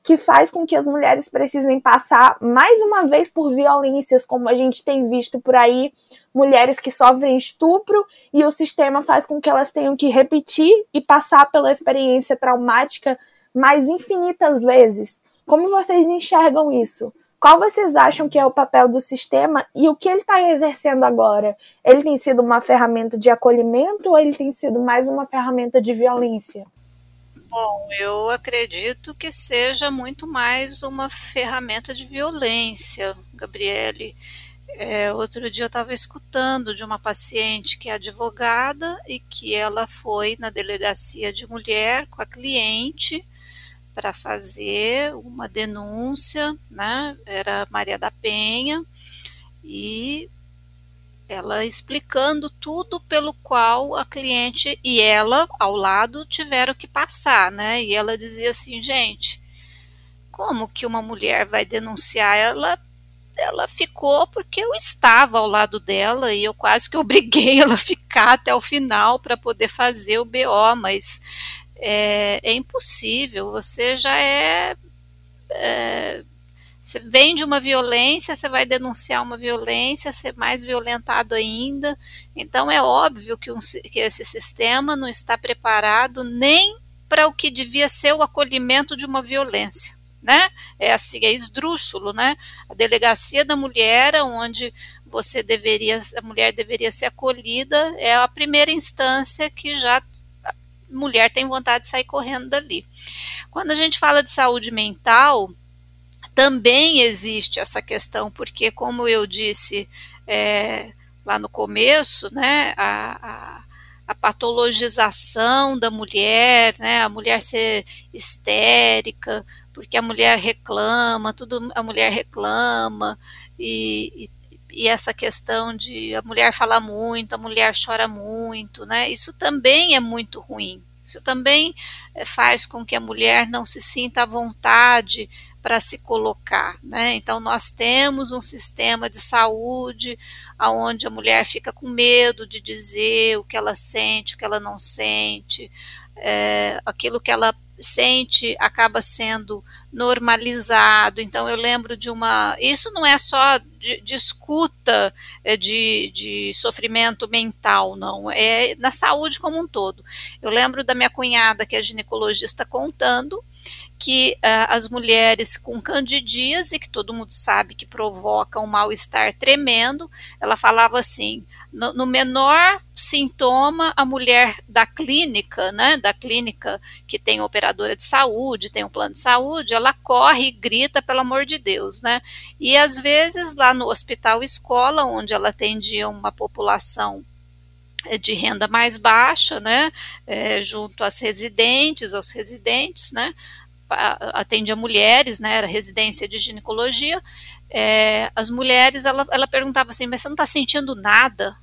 que faz com que as mulheres precisem passar mais uma vez por violências, como a gente tem visto por aí, mulheres que sofrem estupro e o sistema faz com que elas tenham que repetir e passar pela experiência traumática mais infinitas vezes. Como vocês enxergam isso? Qual vocês acham que é o papel do sistema e o que ele está exercendo agora? Ele tem sido uma ferramenta de acolhimento ou ele tem sido mais uma ferramenta de violência? Bom, eu acredito que seja muito mais uma ferramenta de violência, Gabriele. É, outro dia eu estava escutando de uma paciente que é advogada e que ela foi na delegacia de mulher com a cliente para fazer uma denúncia, né? Era Maria da Penha e ela explicando tudo pelo qual a cliente e ela ao lado tiveram que passar, né? E ela dizia assim, gente, como que uma mulher vai denunciar ela? Ela ficou porque eu estava ao lado dela e eu quase que obriguei ela a ficar até o final para poder fazer o BO, mas é, é impossível. Você já é, é você vem de uma violência, você vai denunciar uma violência, ser mais violentado ainda. Então é óbvio que, um, que esse sistema não está preparado nem para o que devia ser o acolhimento de uma violência. Né? É assim, é esdrúxulo, né? A delegacia da mulher, onde você deveria, a mulher deveria ser acolhida, é a primeira instância que já mulher tem vontade de sair correndo dali. Quando a gente fala de saúde mental, também existe essa questão, porque, como eu disse é, lá no começo, né, a, a, a, patologização da mulher, né, a mulher ser histérica, porque a mulher reclama, tudo a mulher reclama, e, e, e essa questão de a mulher fala muito, a mulher chora muito, né, isso também é muito ruim. Isso também é, faz com que a mulher não se sinta à vontade para se colocar. Né? Então, nós temos um sistema de saúde onde a mulher fica com medo de dizer o que ela sente, o que ela não sente, é, aquilo que ela sente acaba sendo normalizado. Então, eu lembro de uma. Isso não é só de, de escuta é, de, de sofrimento mental, não. É na saúde como um todo. Eu lembro da minha cunhada, que é ginecologista, contando que uh, as mulheres com candidíase, que todo mundo sabe que provoca um mal-estar tremendo, ela falava assim, no, no, menor sintoma, a mulher da clínica, né, da clínica que tem operadora de saúde, tem um plano de saúde, ela corre e grita, pelo amor de Deus, né, e às vezes lá no hospital escola, onde ela atendia uma população eh, de renda mais baixa, né, é, junto às residentes, aos residentes, né, atendia mulheres, né, era residência de ginecologia, é, as mulheres, ela, ela perguntava assim, mas você não está sentindo nada?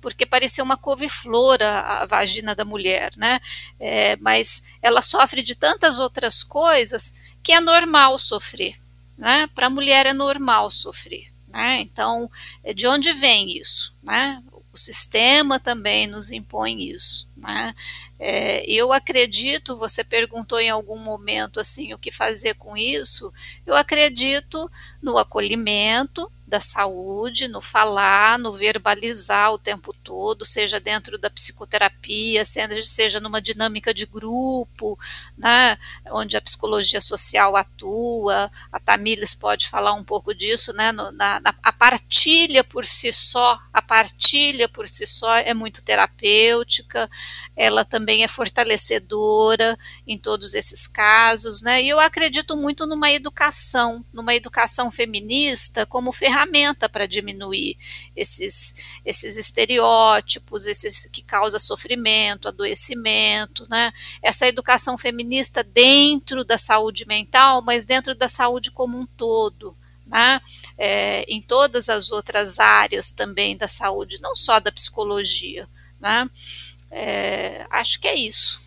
Porque parecia uma couve-flor a, a, vagina da mulher, né? É, mas ela sofre de tantas outras coisas que é normal sofrer, né? Para a mulher é normal sofrer, né? Então, é, de onde vem isso, né? O sistema também nos impõe isso, né? É, eu acredito, você perguntou em algum momento assim o que fazer com isso. Eu acredito no acolhimento da saúde, no falar, no verbalizar o tempo todo, seja dentro da psicoterapia, seja, numa dinâmica de grupo, né, onde a psicologia social atua. A Tamires pode falar um pouco disso, né, no, na, na, a partilha por si só, a partilha por si só é muito terapêutica, ela também é fortalecedora em todos esses casos, né? E eu acredito muito numa educação, numa educação feminista como ferramenta para diminuir esses, esses estereótipos, esses que causa sofrimento, adoecimento, né? Essa educação feminista dentro da saúde mental, mas dentro da saúde como um todo né? É, em todas as outras áreas também da saúde, não só da psicologia. Né? É, acho que é isso.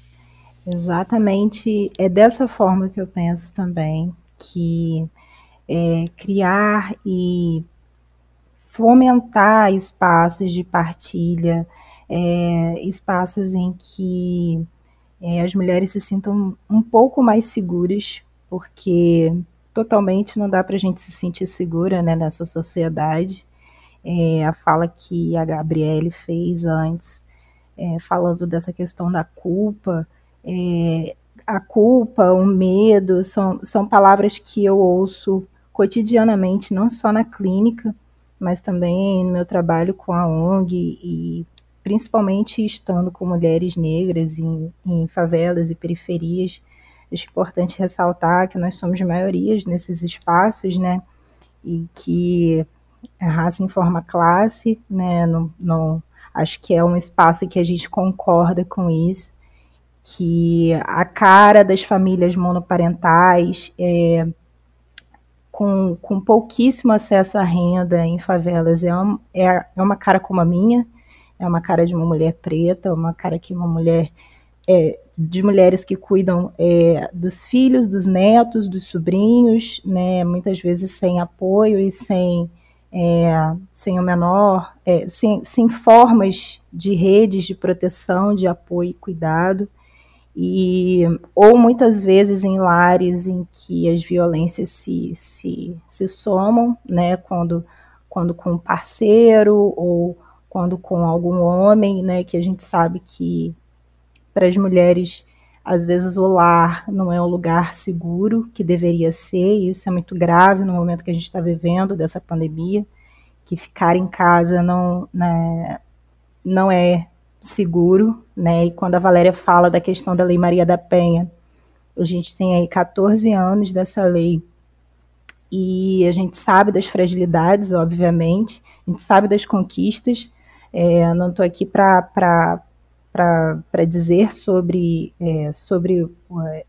Exatamente, é dessa forma que eu penso também, que é, criar e fomentar espaços de partilha, é, espaços em que é, as mulheres se sintam um pouco mais seguras, porque totalmente não dá para a gente se sentir segura né, nessa sociedade. É, a fala que a Gabriele fez antes, é, falando dessa questão da culpa, é, a culpa, o medo, são, são palavras que eu ouço cotidianamente, não só na clínica, mas também no meu trabalho com a ONG e principalmente estando com mulheres negras em, em favelas e periferias Acho importante ressaltar que nós somos maiorias nesses espaços, né? E que a raça informa classe, né? Não, não, acho que é um espaço que a gente concorda com isso, que a cara das famílias monoparentais é, com, com pouquíssimo acesso à renda em favelas. É uma, é, é uma cara como a minha, é uma cara de uma mulher preta, uma cara que uma mulher é, de mulheres que cuidam é, dos filhos, dos netos, dos sobrinhos, né, muitas vezes sem apoio e sem, é, sem o menor, é, sem, sem formas de redes de proteção, de apoio e cuidado, e, ou muitas vezes em lares em que as violências se, se, se somam, né, quando, quando com um parceiro ou quando com algum homem, né, que a gente sabe que para as mulheres, às vezes o lar não é um lugar seguro que deveria ser, e isso é muito grave no momento que a gente está vivendo dessa pandemia, que ficar em casa não, né, não é seguro, né? E quando a Valéria fala da questão da Lei Maria da Penha, a gente tem aí 14 anos dessa lei e a gente sabe das fragilidades, obviamente, a gente sabe das conquistas. É, não estou aqui para dizer sobre, é, sobre é,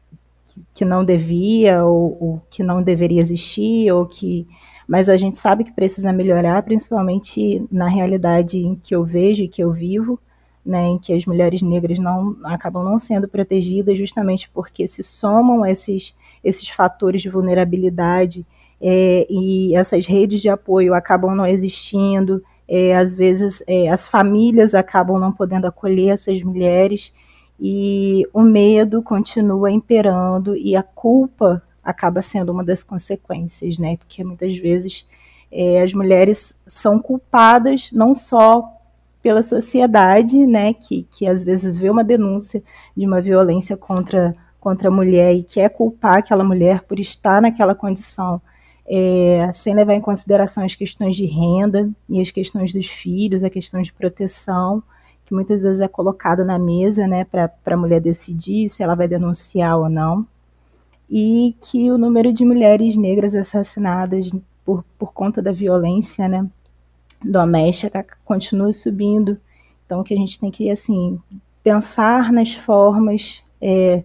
que não devia ou, ou, que não deveria existir ou que mas a gente sabe que precisa melhorar principalmente na realidade em que eu vejo e que eu vivo né, em que as mulheres negras não acabam não sendo protegidas justamente porque se somam esses esses fatores de vulnerabilidade é, e essas redes de apoio acabam não existindo é, às vezes é, as famílias acabam não podendo acolher essas mulheres e o medo continua imperando e a culpa acaba sendo uma das consequências, né? Porque muitas vezes é, as mulheres são culpadas não só pela sociedade, né? Que, que às vezes vê uma denúncia de uma violência contra, contra a mulher e quer culpar aquela mulher por estar naquela condição é, sem levar em consideração as questões de renda e as questões dos filhos, a questão de proteção, que muitas vezes é colocada na mesa né, para a mulher decidir se ela vai denunciar ou não, e que o número de mulheres negras assassinadas por, por conta da violência né, doméstica continua subindo. Então, que a gente tem que assim pensar nas formas é,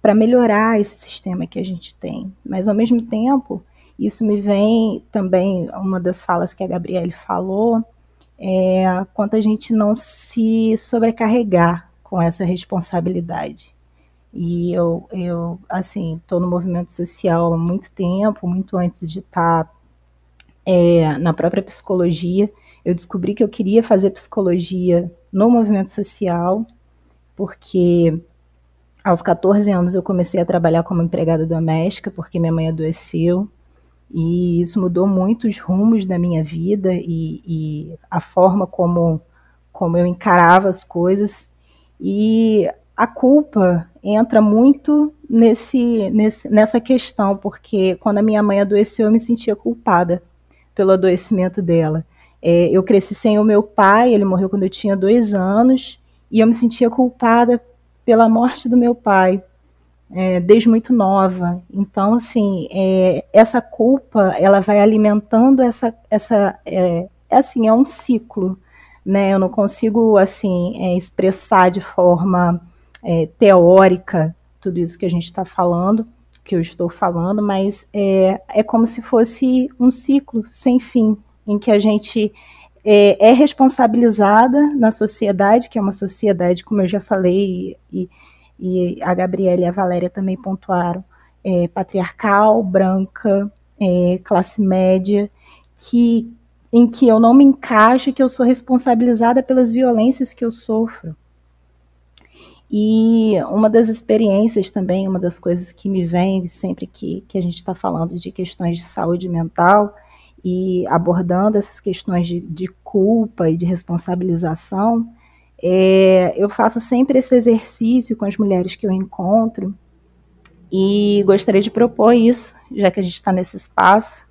para melhorar esse sistema que a gente tem, mas ao mesmo tempo isso me vem também, uma das falas que a Gabriele falou, é quanto a gente não se sobrecarregar com essa responsabilidade. E eu, eu assim, estou no movimento social há muito tempo, muito antes de estar tá, é, na própria psicologia. Eu descobri que eu queria fazer psicologia no movimento social, porque aos 14 anos eu comecei a trabalhar como empregada doméstica, porque minha mãe adoeceu. E isso mudou muito os rumos da minha vida e, e a forma como, como eu encarava as coisas. E a culpa entra muito nesse, nesse, nessa questão, porque quando a minha mãe adoeceu, eu me sentia culpada pelo adoecimento dela. É, eu cresci sem o meu pai, ele morreu quando eu tinha dois anos, e eu me sentia culpada pela morte do meu pai, é, desde muito nova. Então, assim, é, essa culpa, ela vai alimentando essa, essa é, é assim, é um ciclo, né? Eu não consigo, assim, é, expressar de forma é, teórica tudo isso que a gente está falando, que eu estou falando, mas é, é como se fosse um ciclo sem fim, em que a gente é, é, responsabilizada na sociedade, que é uma sociedade, como eu já falei, e, e a Gabriela e a Valéria também pontuaram, é, patriarcal, branca, é, classe média, que em que eu não me encaixo, que eu sou responsabilizada pelas violências que eu sofro. E uma das experiências também, uma das coisas que me vem sempre que, que a gente está falando de questões de saúde mental e abordando essas questões de, de culpa e de responsabilização, é, eu faço sempre esse exercício com as mulheres que eu encontro e gostaria de propor isso, já que a gente está nesse espaço,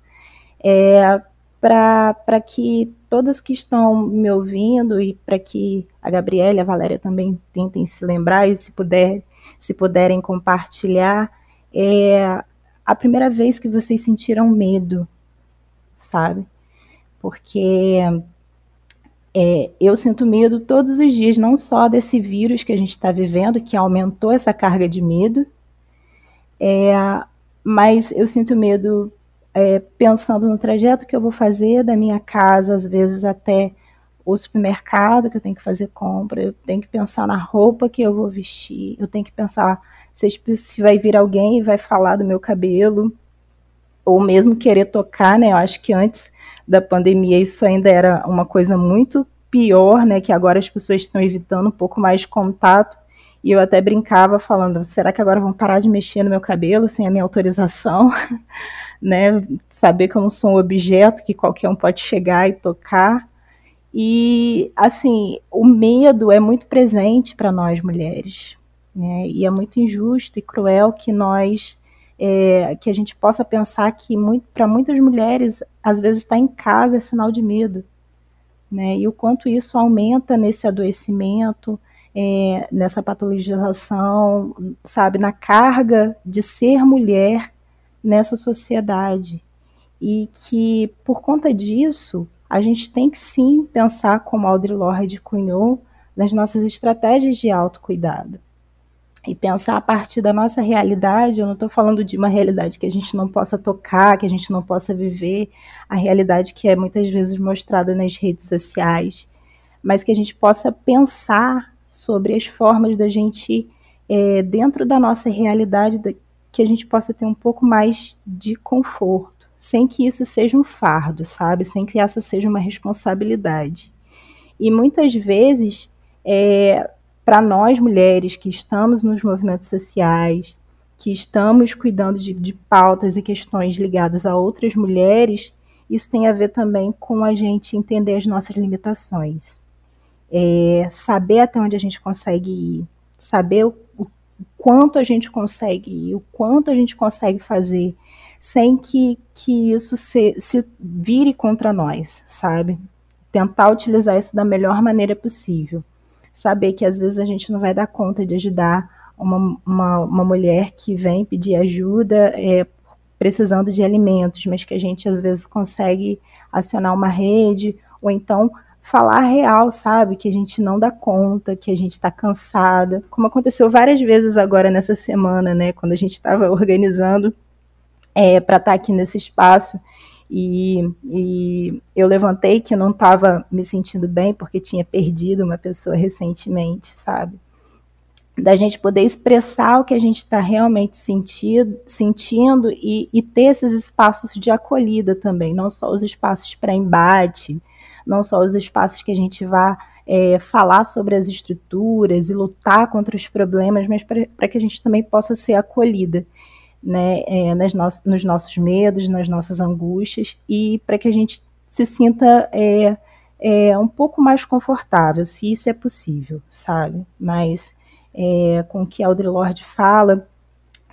é, para que todas que estão me ouvindo e para que a Gabriela e a Valéria também tentem se lembrar e se puder, se puderem compartilhar, é a primeira vez que vocês sentiram medo, sabe? Porque é, eu sinto medo todos os dias, não só desse vírus que a gente está vivendo, que aumentou essa carga de medo, é, mas eu sinto medo é, pensando no trajeto que eu vou fazer da minha casa, às vezes até o supermercado que eu tenho que fazer compra, eu tenho que pensar na roupa que eu vou vestir, eu tenho que pensar se, se vai vir alguém e vai falar do meu cabelo, ou mesmo querer tocar, né? Eu acho que antes da pandemia isso ainda era uma coisa muito pior, né? Que agora as pessoas estão evitando um pouco mais de contato. E eu até brincava falando, será que agora vão parar de mexer no meu cabelo sem a minha autorização? né? Saber que eu não sou um objeto que qualquer um pode chegar e tocar. E, assim, o medo é muito presente para nós mulheres, né? E é muito injusto e cruel que nós, é, que a gente possa pensar que para muitas mulheres, às vezes estar tá em casa é sinal de medo, né? E o quanto isso aumenta nesse adoecimento, é, nessa patologização, sabe, na carga de ser mulher nessa sociedade. E que, por conta disso, a gente tem que sim pensar, como Audre Lorde cunhou, nas nossas estratégias de autocuidado. E pensar a partir da nossa realidade, eu não estou falando de uma realidade que a gente não possa tocar, que a gente não possa viver, a realidade que é muitas vezes mostrada nas redes sociais, mas que a gente possa pensar sobre as formas da gente, é, dentro da nossa realidade, que a gente possa ter um pouco mais de conforto, sem que isso seja um fardo, sabe? Sem que essa seja uma responsabilidade. E muitas vezes, é, para nós mulheres que estamos nos movimentos sociais, que estamos cuidando de, de pautas e questões ligadas a outras mulheres, isso tem a ver também com a gente entender as nossas limitações. É, saber até onde a gente consegue ir, saber o quanto a gente consegue ir, o quanto a gente consegue fazer sem que, que isso se, se vire contra nós, sabe? Tentar utilizar isso da melhor maneira possível. Saber que às vezes a gente não vai dar conta de ajudar uma, uma, uma mulher que vem pedir ajuda é, precisando de alimentos, mas que a gente às vezes consegue acionar uma rede, ou então falar real, sabe? Que a gente não dá conta, que a gente está cansada, como aconteceu várias vezes agora nessa semana, né? Quando a gente estava organizando é, para estar tá aqui nesse espaço. E, e eu levantei que não estava me sentindo bem porque tinha perdido uma pessoa recentemente, sabe? Da gente poder expressar o que a gente está realmente sentido, sentindo e, e ter esses espaços de acolhida também, não só os espaços para embate, não só os espaços que a gente vá é, falar sobre as estruturas e lutar contra os problemas, mas para que a gente também possa ser acolhida né, é, nas no nos nossos medos, nas nossas angústias e para que a gente se sinta é, é, um pouco mais confortável, se isso é possível, sabe? Mas é, com o que Audre Lorde fala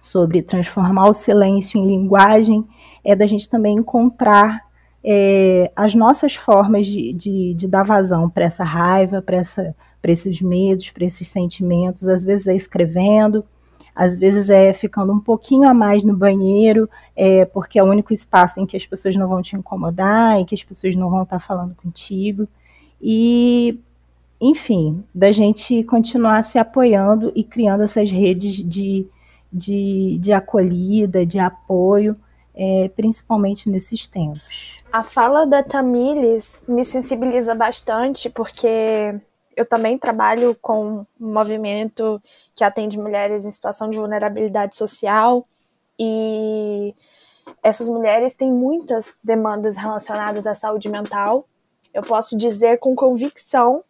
sobre transformar o silêncio em linguagem, é da gente também encontrar é, as nossas formas de, de, de dar vazão para essa raiva, para esses medos, para esses sentimentos, às vezes é escrevendo, às vezes é ficando um pouquinho a mais no banheiro, é, porque é o único espaço em que as pessoas não vão te incomodar, em que as pessoas não vão estar falando contigo. E, enfim, da gente continuar se apoiando e criando essas redes de, de, de acolhida, de apoio, é, principalmente nesses tempos. A fala da Tamires me sensibiliza bastante, porque eu também trabalho com um movimento que atende mulheres em situação de vulnerabilidade social e essas mulheres têm muitas demandas relacionadas à saúde mental. Eu posso dizer com convicção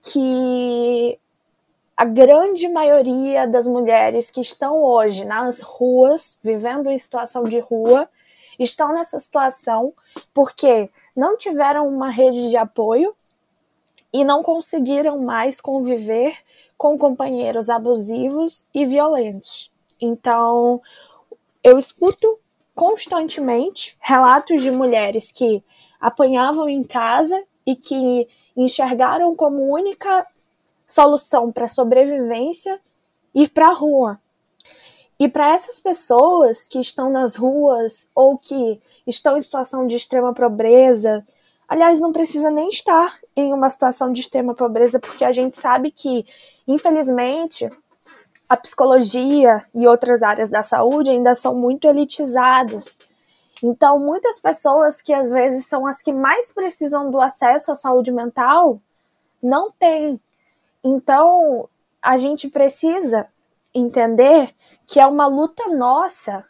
que a grande maioria das mulheres que estão hoje nas ruas, vivendo em situação de rua, estão nessa situação porque não tiveram uma rede de apoio e não conseguiram mais conviver com companheiros abusivos e violentos. Então, eu escuto constantemente relatos de mulheres que apanhavam em casa e que enxergaram como única solução para sobrevivência ir para a rua. E para essas pessoas que estão nas ruas ou que estão em situação de extrema pobreza, Aliás, não precisa nem estar em uma situação de extrema pobreza, porque a gente sabe que, infelizmente, a psicologia e outras áreas da saúde ainda são muito elitizadas. Então, muitas pessoas que às vezes são as que mais precisam do acesso à saúde mental não têm. Então, a gente precisa entender que é uma luta nossa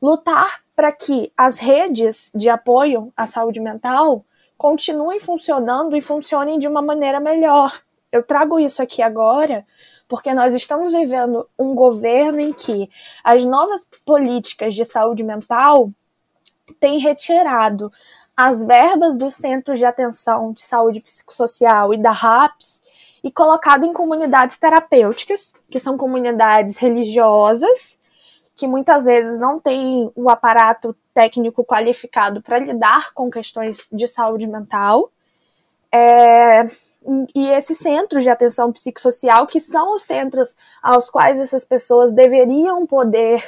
lutar para que as redes de apoio à saúde mental continuem funcionando e funcionem de uma maneira melhor. Eu trago isso aqui agora porque nós estamos vivendo um governo em que as novas políticas de saúde mental têm retirado as verbas dos centros de atenção de saúde psicossocial e da RAPS e colocado em comunidades terapêuticas, que são comunidades religiosas, que muitas vezes não têm o aparato técnico qualificado para lidar com questões de saúde mental. É, e esses centros de atenção psicossocial, que são os centros aos quais essas pessoas deveriam poder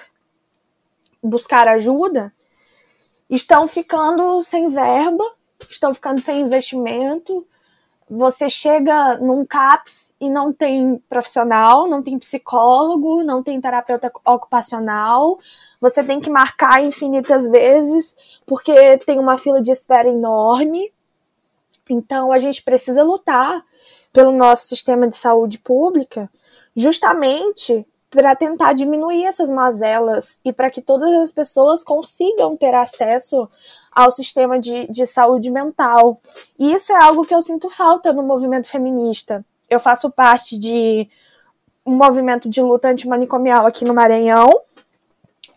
buscar ajuda, estão ficando sem verba, estão ficando sem investimento. Você chega num CAPS e não tem profissional, não tem psicólogo, não tem terapeuta ocupacional, você tem que marcar infinitas vezes, porque tem uma fila de espera enorme. Então a gente precisa lutar pelo nosso sistema de saúde pública, justamente para tentar diminuir essas mazelas e para que todas as pessoas consigam ter acesso ao sistema de, de saúde mental. E isso é algo que eu sinto falta no movimento feminista. Eu faço parte de um movimento de luta antimanicomial aqui no Maranhão,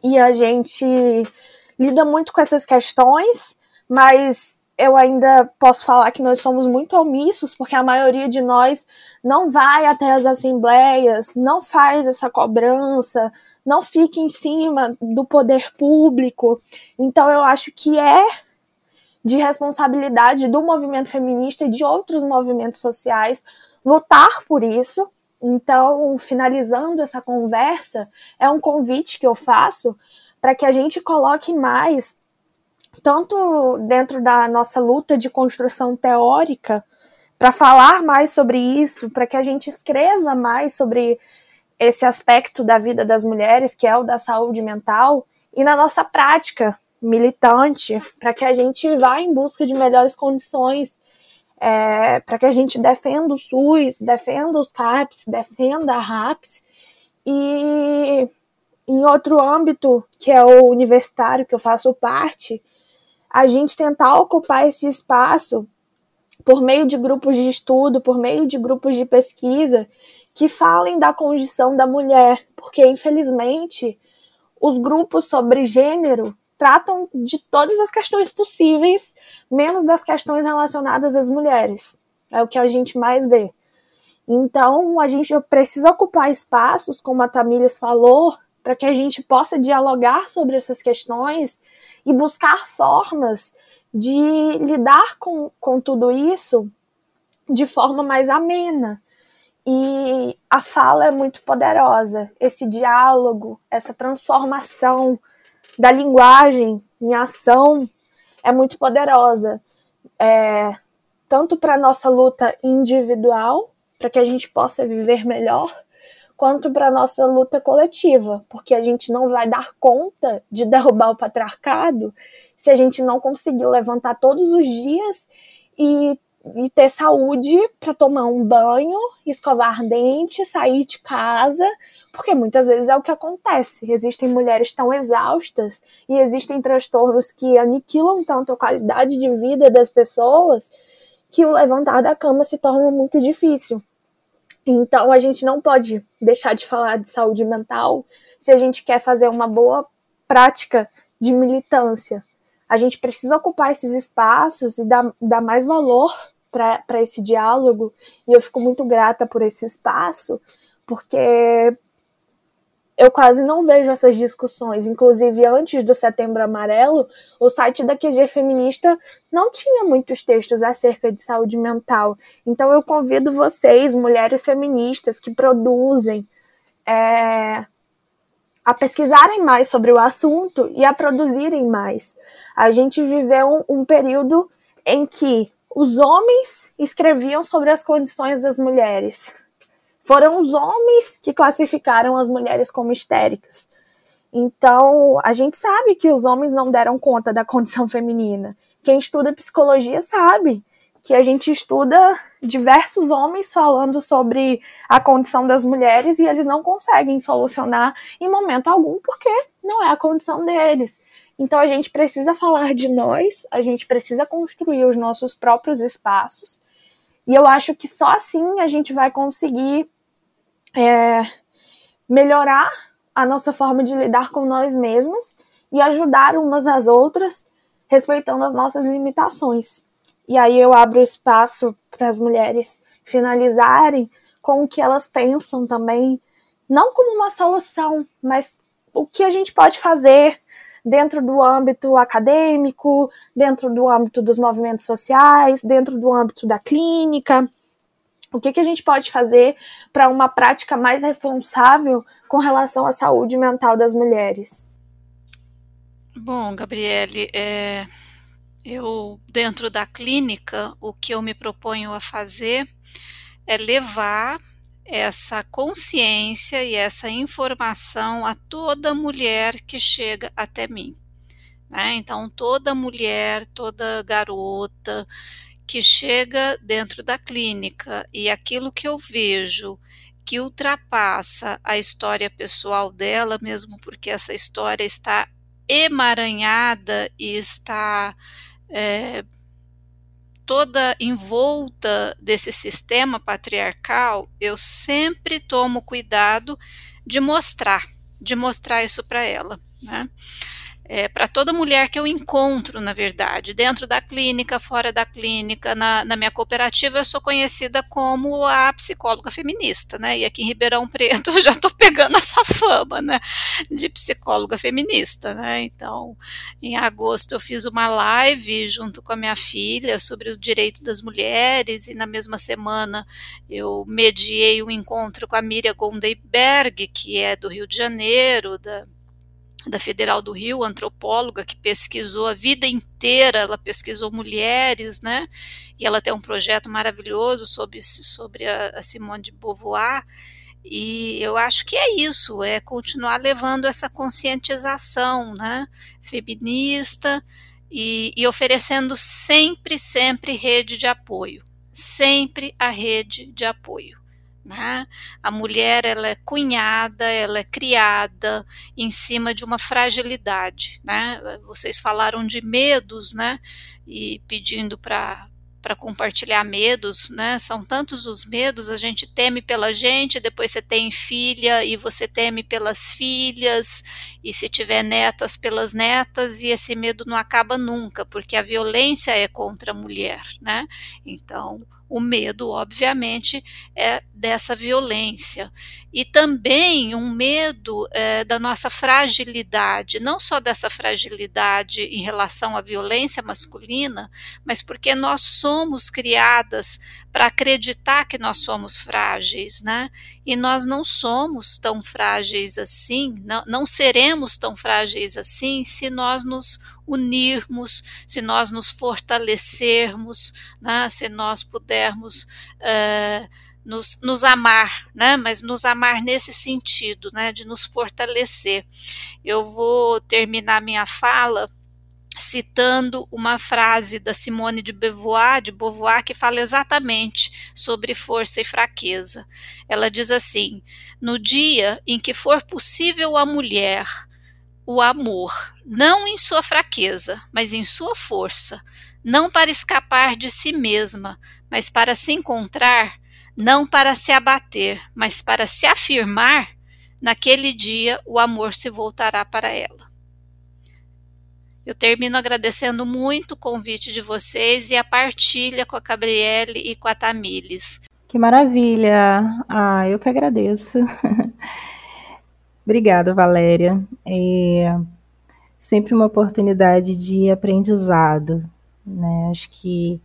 e a gente lida muito com essas questões, mas eu ainda posso falar que nós somos muito omissos, porque a maioria de nós não vai até as assembleias, não faz essa cobrança, não fica em cima do poder público. Então eu acho que é de responsabilidade do movimento feminista e de outros movimentos sociais lutar por isso então, finalizando essa conversa, é um convite que eu faço para que a gente coloque mais, tanto dentro da nossa luta de construção teórica, para falar mais sobre isso, para que a gente escreva mais sobre esse aspecto da vida das mulheres, que é o da saúde mental, e na nossa prática militante, para que a gente vá em busca de melhores condições é, para que a gente defenda o SUS, defenda os CAPs, defenda a RAPS e em outro âmbito, que é o universitário, que eu faço parte, a gente tentar ocupar esse espaço por meio de grupos de estudo, por meio de grupos de pesquisa que falem da condição da mulher, porque infelizmente os grupos sobre gênero tratam de todas as questões possíveis, menos das questões relacionadas às mulheres. É o que a gente mais vê. Então, a gente precisa ocupar espaços, como a Tamílias falou, para que a gente possa dialogar sobre essas questões e buscar formas de lidar com, com tudo isso de forma mais amena. E a fala é muito poderosa, esse diálogo, essa transformação da linguagem em ação é muito poderosa. É, tanto para a nossa luta individual, para que a gente possa viver melhor, quanto para a nossa luta coletiva, porque a gente não vai dar conta de derrubar o patriarcado se a gente não conseguir levantar todos os dias e, e ter saúde para tomar um banho, escovar dente, sair de casa, porque muitas vezes é o que acontece. Existem mulheres tão exaustas e existem transtornos que aniquilam tanto a qualidade de vida das pessoas que o levantar da cama se torna muito difícil. Então a gente não pode deixar de falar de saúde mental se a gente quer fazer uma boa prática de militância. A gente precisa ocupar esses espaços e dar, dar mais valor para esse diálogo, e eu fico muito grata por esse espaço, porque eu quase não vejo essas discussões. Inclusive, antes do Setembro Amarelo, o site da QG Feminista não tinha muitos textos acerca de saúde mental. Então, eu convido vocês, mulheres feministas que produzem, é, a pesquisarem mais sobre o assunto e a produzirem mais. A gente viveu um, um período em que os homens escreviam sobre as condições das mulheres foram os homens que classificaram as mulheres como histéricas. Então, a gente sabe que os homens não deram conta da condição feminina. Quem estuda psicologia sabe que a gente estuda diversos homens falando sobre a condição das mulheres e eles não conseguem solucionar em momento algum porque não é a condição deles. Então a gente precisa falar de nós, a gente precisa construir os nossos próprios espaços. E eu acho que só assim a gente vai conseguir é, melhorar a nossa forma de lidar com nós mesmos e ajudar umas às outras, respeitando as nossas limitações. E aí eu abro espaço para as mulheres finalizarem com o que elas pensam também, não como uma solução, mas o que a gente pode fazer dentro do âmbito acadêmico, dentro do âmbito dos movimentos sociais, dentro do âmbito da clínica, o que, que a gente pode fazer para uma prática mais responsável com relação à saúde mental das mulheres? Bom, Gabriele, é, eu dentro da clínica, o que eu me proponho a fazer é levar essa consciência e essa informação a toda mulher que chega até mim. Né? Então, toda mulher, toda garota que chega dentro da clínica e aquilo que eu vejo que ultrapassa a história pessoal dela, mesmo porque essa história está emaranhada e está é, toda envolta desse sistema patriarcal, eu sempre tomo cuidado de mostrar, de mostrar isso para ela. Né? É, para toda mulher que eu encontro, na verdade, dentro da clínica, fora da clínica, na, na, minha cooperativa, eu sou conhecida como a psicóloga feminista, né? E aqui em Ribeirão Preto eu já estou pegando essa fama, né? De psicóloga feminista, né? Então, em agosto eu fiz uma live junto com a minha filha sobre o direito das mulheres, e na mesma semana eu mediei um encontro com a Miriam Gondeiberg, que é do Rio de Janeiro, da da Federal do Rio, antropóloga que pesquisou a vida inteira, ela pesquisou mulheres, né? E ela tem um projeto maravilhoso sobre, sobre a, a Simone de Beauvoir. E eu acho que é isso, é continuar levando essa conscientização, né? Feminista e, e oferecendo sempre, sempre rede de apoio. Sempre a rede de apoio. Né? A mulher ela é cunhada, ela é criada em cima de uma fragilidade. Né? Vocês falaram de medos, né? E pedindo para para compartilhar medos, né? São tantos os medos, a gente teme pela gente, depois você tem filha e você teme pelas filhas, e se tiver netas pelas netas, e esse medo não acaba nunca, porque a violência é contra a mulher, né? Então, O medo, obviamente, é dessa violência. E também um medo é, da nossa fragilidade, não só dessa fragilidade em relação à violência masculina, mas porque nós somos criadas para acreditar que nós somos frágeis, né? E nós não somos tão frágeis assim, não, não seremos tão frágeis assim se nós nos unirmos, se nós nos fortalecermos, né, se nós pudermos uh, nos, nos, amar, né, mas nos amar nesse sentido, né, de nos fortalecer. Eu vou terminar minha fala citando uma frase da Simone de Beauvoir, de Beauvoir, que fala exatamente sobre força e fraqueza. Ela diz assim: No dia em que for possível a mulher o amor, não em sua fraqueza, mas em sua força, não para escapar de si mesma, mas para se encontrar, não para se abater, mas para se afirmar, naquele dia o amor se voltará para ela. Eu termino agradecendo muito o convite de vocês e a partilha com a Gabriele e com a Tamires. Que maravilha! Ah, eu que agradeço. Obrigada, Valéria. Sempre uma oportunidade de aprendizado, né? Acho que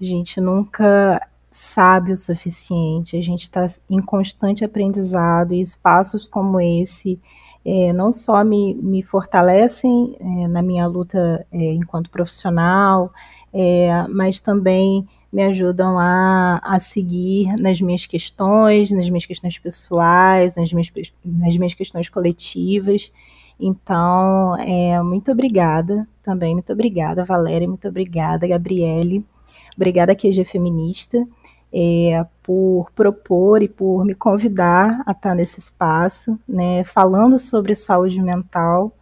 a gente nunca sabe o suficiente, a gente está em constante aprendizado e espaços como esse é, não só me, me fortalecem é, na minha luta é, enquanto profissional, é, mas também me ajudam a, a seguir nas minhas questões, nas minhas questões pessoais, nas minhas, nas minhas questões coletivas. Então, é, muito obrigada também, muito obrigada, Valéria, muito obrigada, Gabriele, obrigada, QG Feminista, é, por propor e por me convidar a estar nesse espaço, né, falando sobre saúde mental.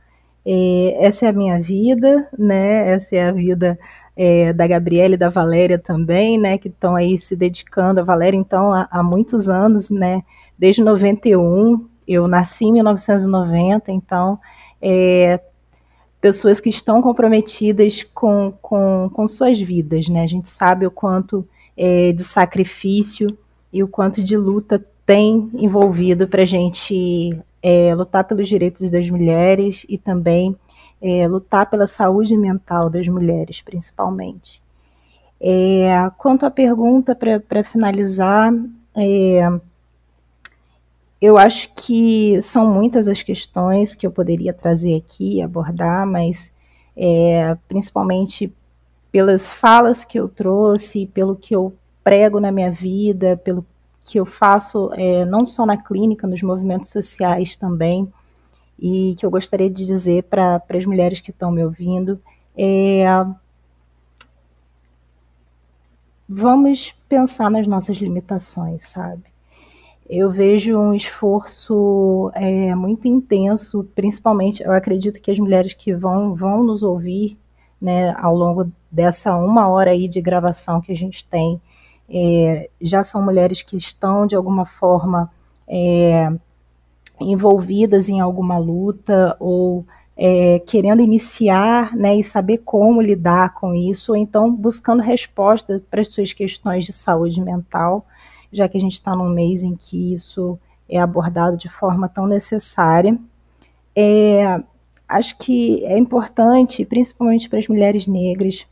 É, essa é a minha vida, né, essa é a vida é, da Gabriela e da Valéria também, né, que estão aí se dedicando. A Valéria, então, há, há, muitos anos, né, desde 91, eu nasci em 1990, então, é, pessoas que estão comprometidas com, com, com suas vidas, né, a gente sabe o quanto é, de sacrifício e o quanto de luta tem envolvido para a gente é, lutar pelos direitos das mulheres e também é, lutar pela saúde mental das mulheres, principalmente. É, quanto à pergunta, para finalizar, é, eu acho que são muitas as questões que eu poderia trazer aqui e abordar, mas é, principalmente pelas falas que eu trouxe, pelo que eu prego na minha vida, pelo que eu faço é, não só na clínica, nos movimentos sociais também e que eu gostaria de dizer para as mulheres que estão me ouvindo é vamos pensar nas nossas limitações, sabe? Eu vejo um esforço é, muito intenso, principalmente, eu acredito que as mulheres que vão, vão nos ouvir né, ao longo dessa uma hora aí de gravação que a gente tem, é, já são mulheres que estão, de alguma forma, é, envolvidas em alguma luta ou é, querendo iniciar né, e saber como lidar com isso, ou então buscando respostas para as suas questões de saúde mental, já que a gente está num mês em que isso é abordado de forma tão necessária. É, acho que é importante, principalmente para as mulheres negras,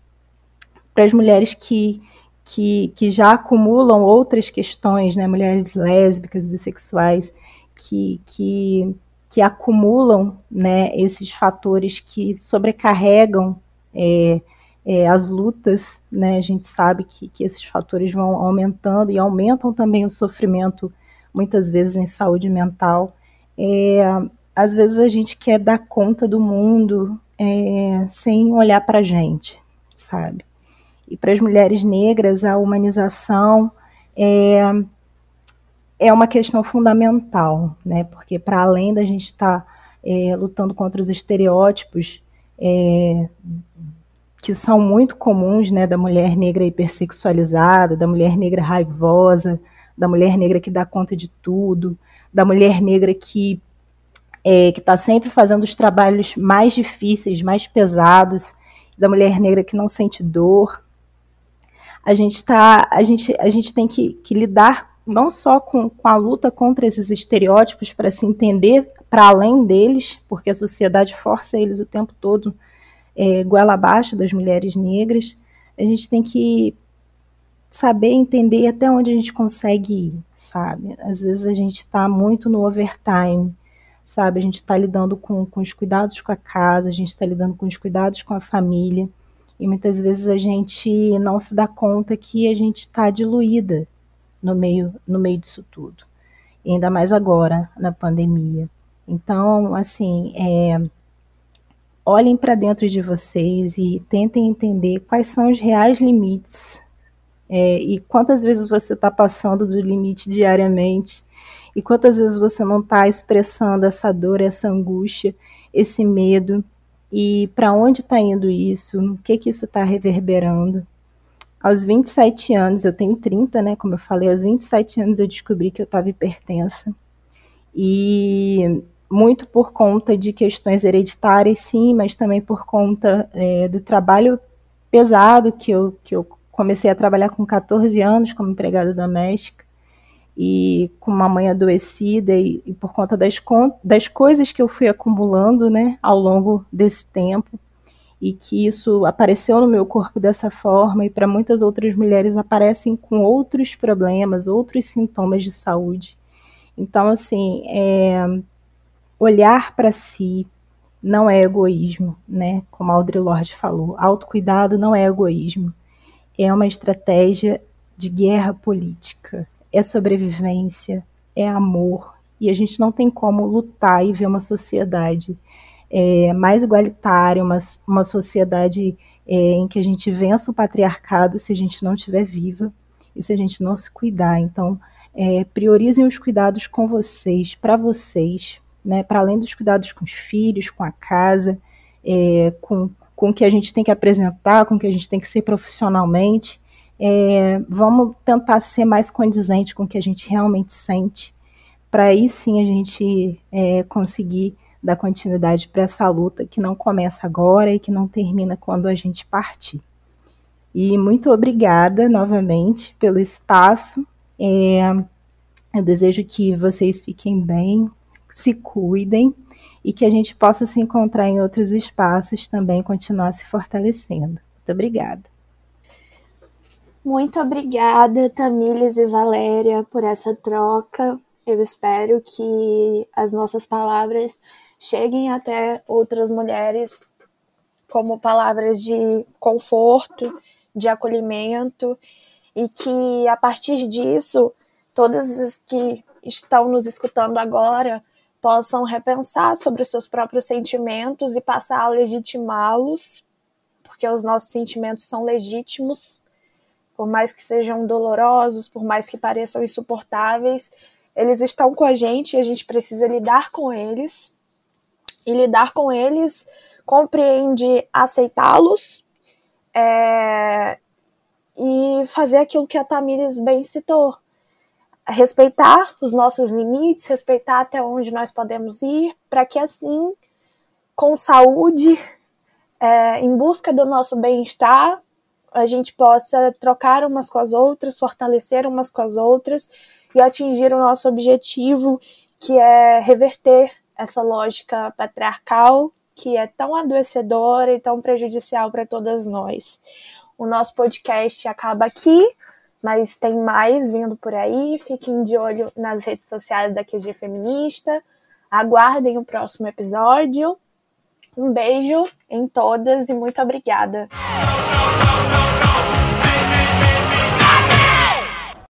para as mulheres que, que, que já acumulam outras questões, né, mulheres lésbicas, bissexuais, que, que, que acumulam né, esses fatores que sobrecarregam é, é, as lutas, né, a gente sabe que, que esses fatores vão aumentando e aumentam também o sofrimento, muitas vezes em saúde mental. É, às vezes a gente quer dar conta do mundo é, sem olhar para a gente, sabe? E para as mulheres negras, a humanização é, é uma questão fundamental, né? Porque para além da gente estar tá, é, lutando contra os estereótipos é, que são muito comuns, né, da mulher negra hipersexualizada, da mulher negra raivosa, da mulher negra que dá conta de tudo, da mulher negra que é, que está sempre fazendo os trabalhos mais difíceis, mais pesados, da mulher negra que não sente dor. a gente tá, a gente, a gente tem que, que lidar não só com, com a luta contra esses estereótipos para se entender para além deles, porque a sociedade força eles o tempo todo é, goela abaixo das mulheres negras, a gente tem que saber entender até onde a gente consegue ir, sabe? Às vezes a gente está muito no overtime, sabe? A gente está lidando com, com os cuidados com a casa, a gente está lidando com os cuidados com a família, e muitas vezes a gente não se dá conta que a gente está diluída no meio, no meio disso tudo. E ainda mais agora, na pandemia. Então, assim, é, olhem para dentro de vocês e tentem entender quais são os reais limites é, e quantas vezes você está passando do limite diariamente e quantas vezes você não está expressando essa dor, essa angústia, esse medo e para onde está indo isso, o que que isso está reverberando. Aos 27 anos, eu tenho 30, né? Como eu falei, aos 27 anos eu descobri que eu estava hipertensa. E muito por conta de questões hereditárias, sim, mas também por conta é, do trabalho pesado que eu, que eu comecei a trabalhar com 14 anos como empregada doméstica e com uma mãe adoecida e, e por conta das, das coisas que eu fui acumulando né, ao longo desse tempo e que isso apareceu no meu corpo dessa forma e para muitas outras mulheres aparecem com outros problemas, outros sintomas de saúde. Então, assim, é, olhar para si não é egoísmo, né? Como a Audre Lorde falou, autocuidado não é egoísmo, é uma estratégia de guerra política, é sobrevivência, é amor, e a gente não tem como lutar e ver uma sociedade é, mais igualitária, uma, uma sociedade é, em que a gente vença o patriarcado se a gente não estiver viva e se a gente não se cuidar. Então, é, priorizem os cuidados com vocês, para vocês, né, para além dos cuidados com os filhos, com a casa, é, com, com o que a gente tem que apresentar, com o que a gente tem que ser profissionalmente, é, vamos tentar ser mais condizente com o que a gente realmente sente, para aí sim a gente é, conseguir dar continuidade para essa luta que não começa agora e que não termina quando a gente partir. E muito obrigada novamente pelo espaço. É, eu desejo que vocês fiquem bem, se cuidem e que a gente possa se encontrar em outros espaços também continuar se fortalecendo. Muito obrigada. Muito obrigada, Tamílis e Valéria, por essa troca. Eu espero que as nossas palavras cheguem até outras mulheres como palavras de conforto, de acolhimento e que a partir disso todas as que estão nos escutando agora possam repensar sobre os seus próprios sentimentos e passar a legitimá-los, porque os nossos sentimentos são legítimos, por mais que sejam dolorosos, por mais que pareçam insuportáveis, eles estão com a gente e a gente precisa lidar com eles. E lidar com eles compreende aceitá-los é, e fazer aquilo que a Tamires bem citou, respeitar os nossos limites, respeitar até onde nós podemos ir, para que assim, com saúde, é, em busca do nosso bem-estar, a gente possa trocar umas com as outras, fortalecer umas com as outras e atingir o nosso objetivo, que é reverter essa lógica patriarcal que é tão adoecedora e tão prejudicial para todas nós. O nosso podcast acaba aqui mas tem mais vindo por aí. Fiquem de olho nas redes sociais da QG Feminista. Aguardem o próximo episódio. Um beijo em todas e muito obrigada.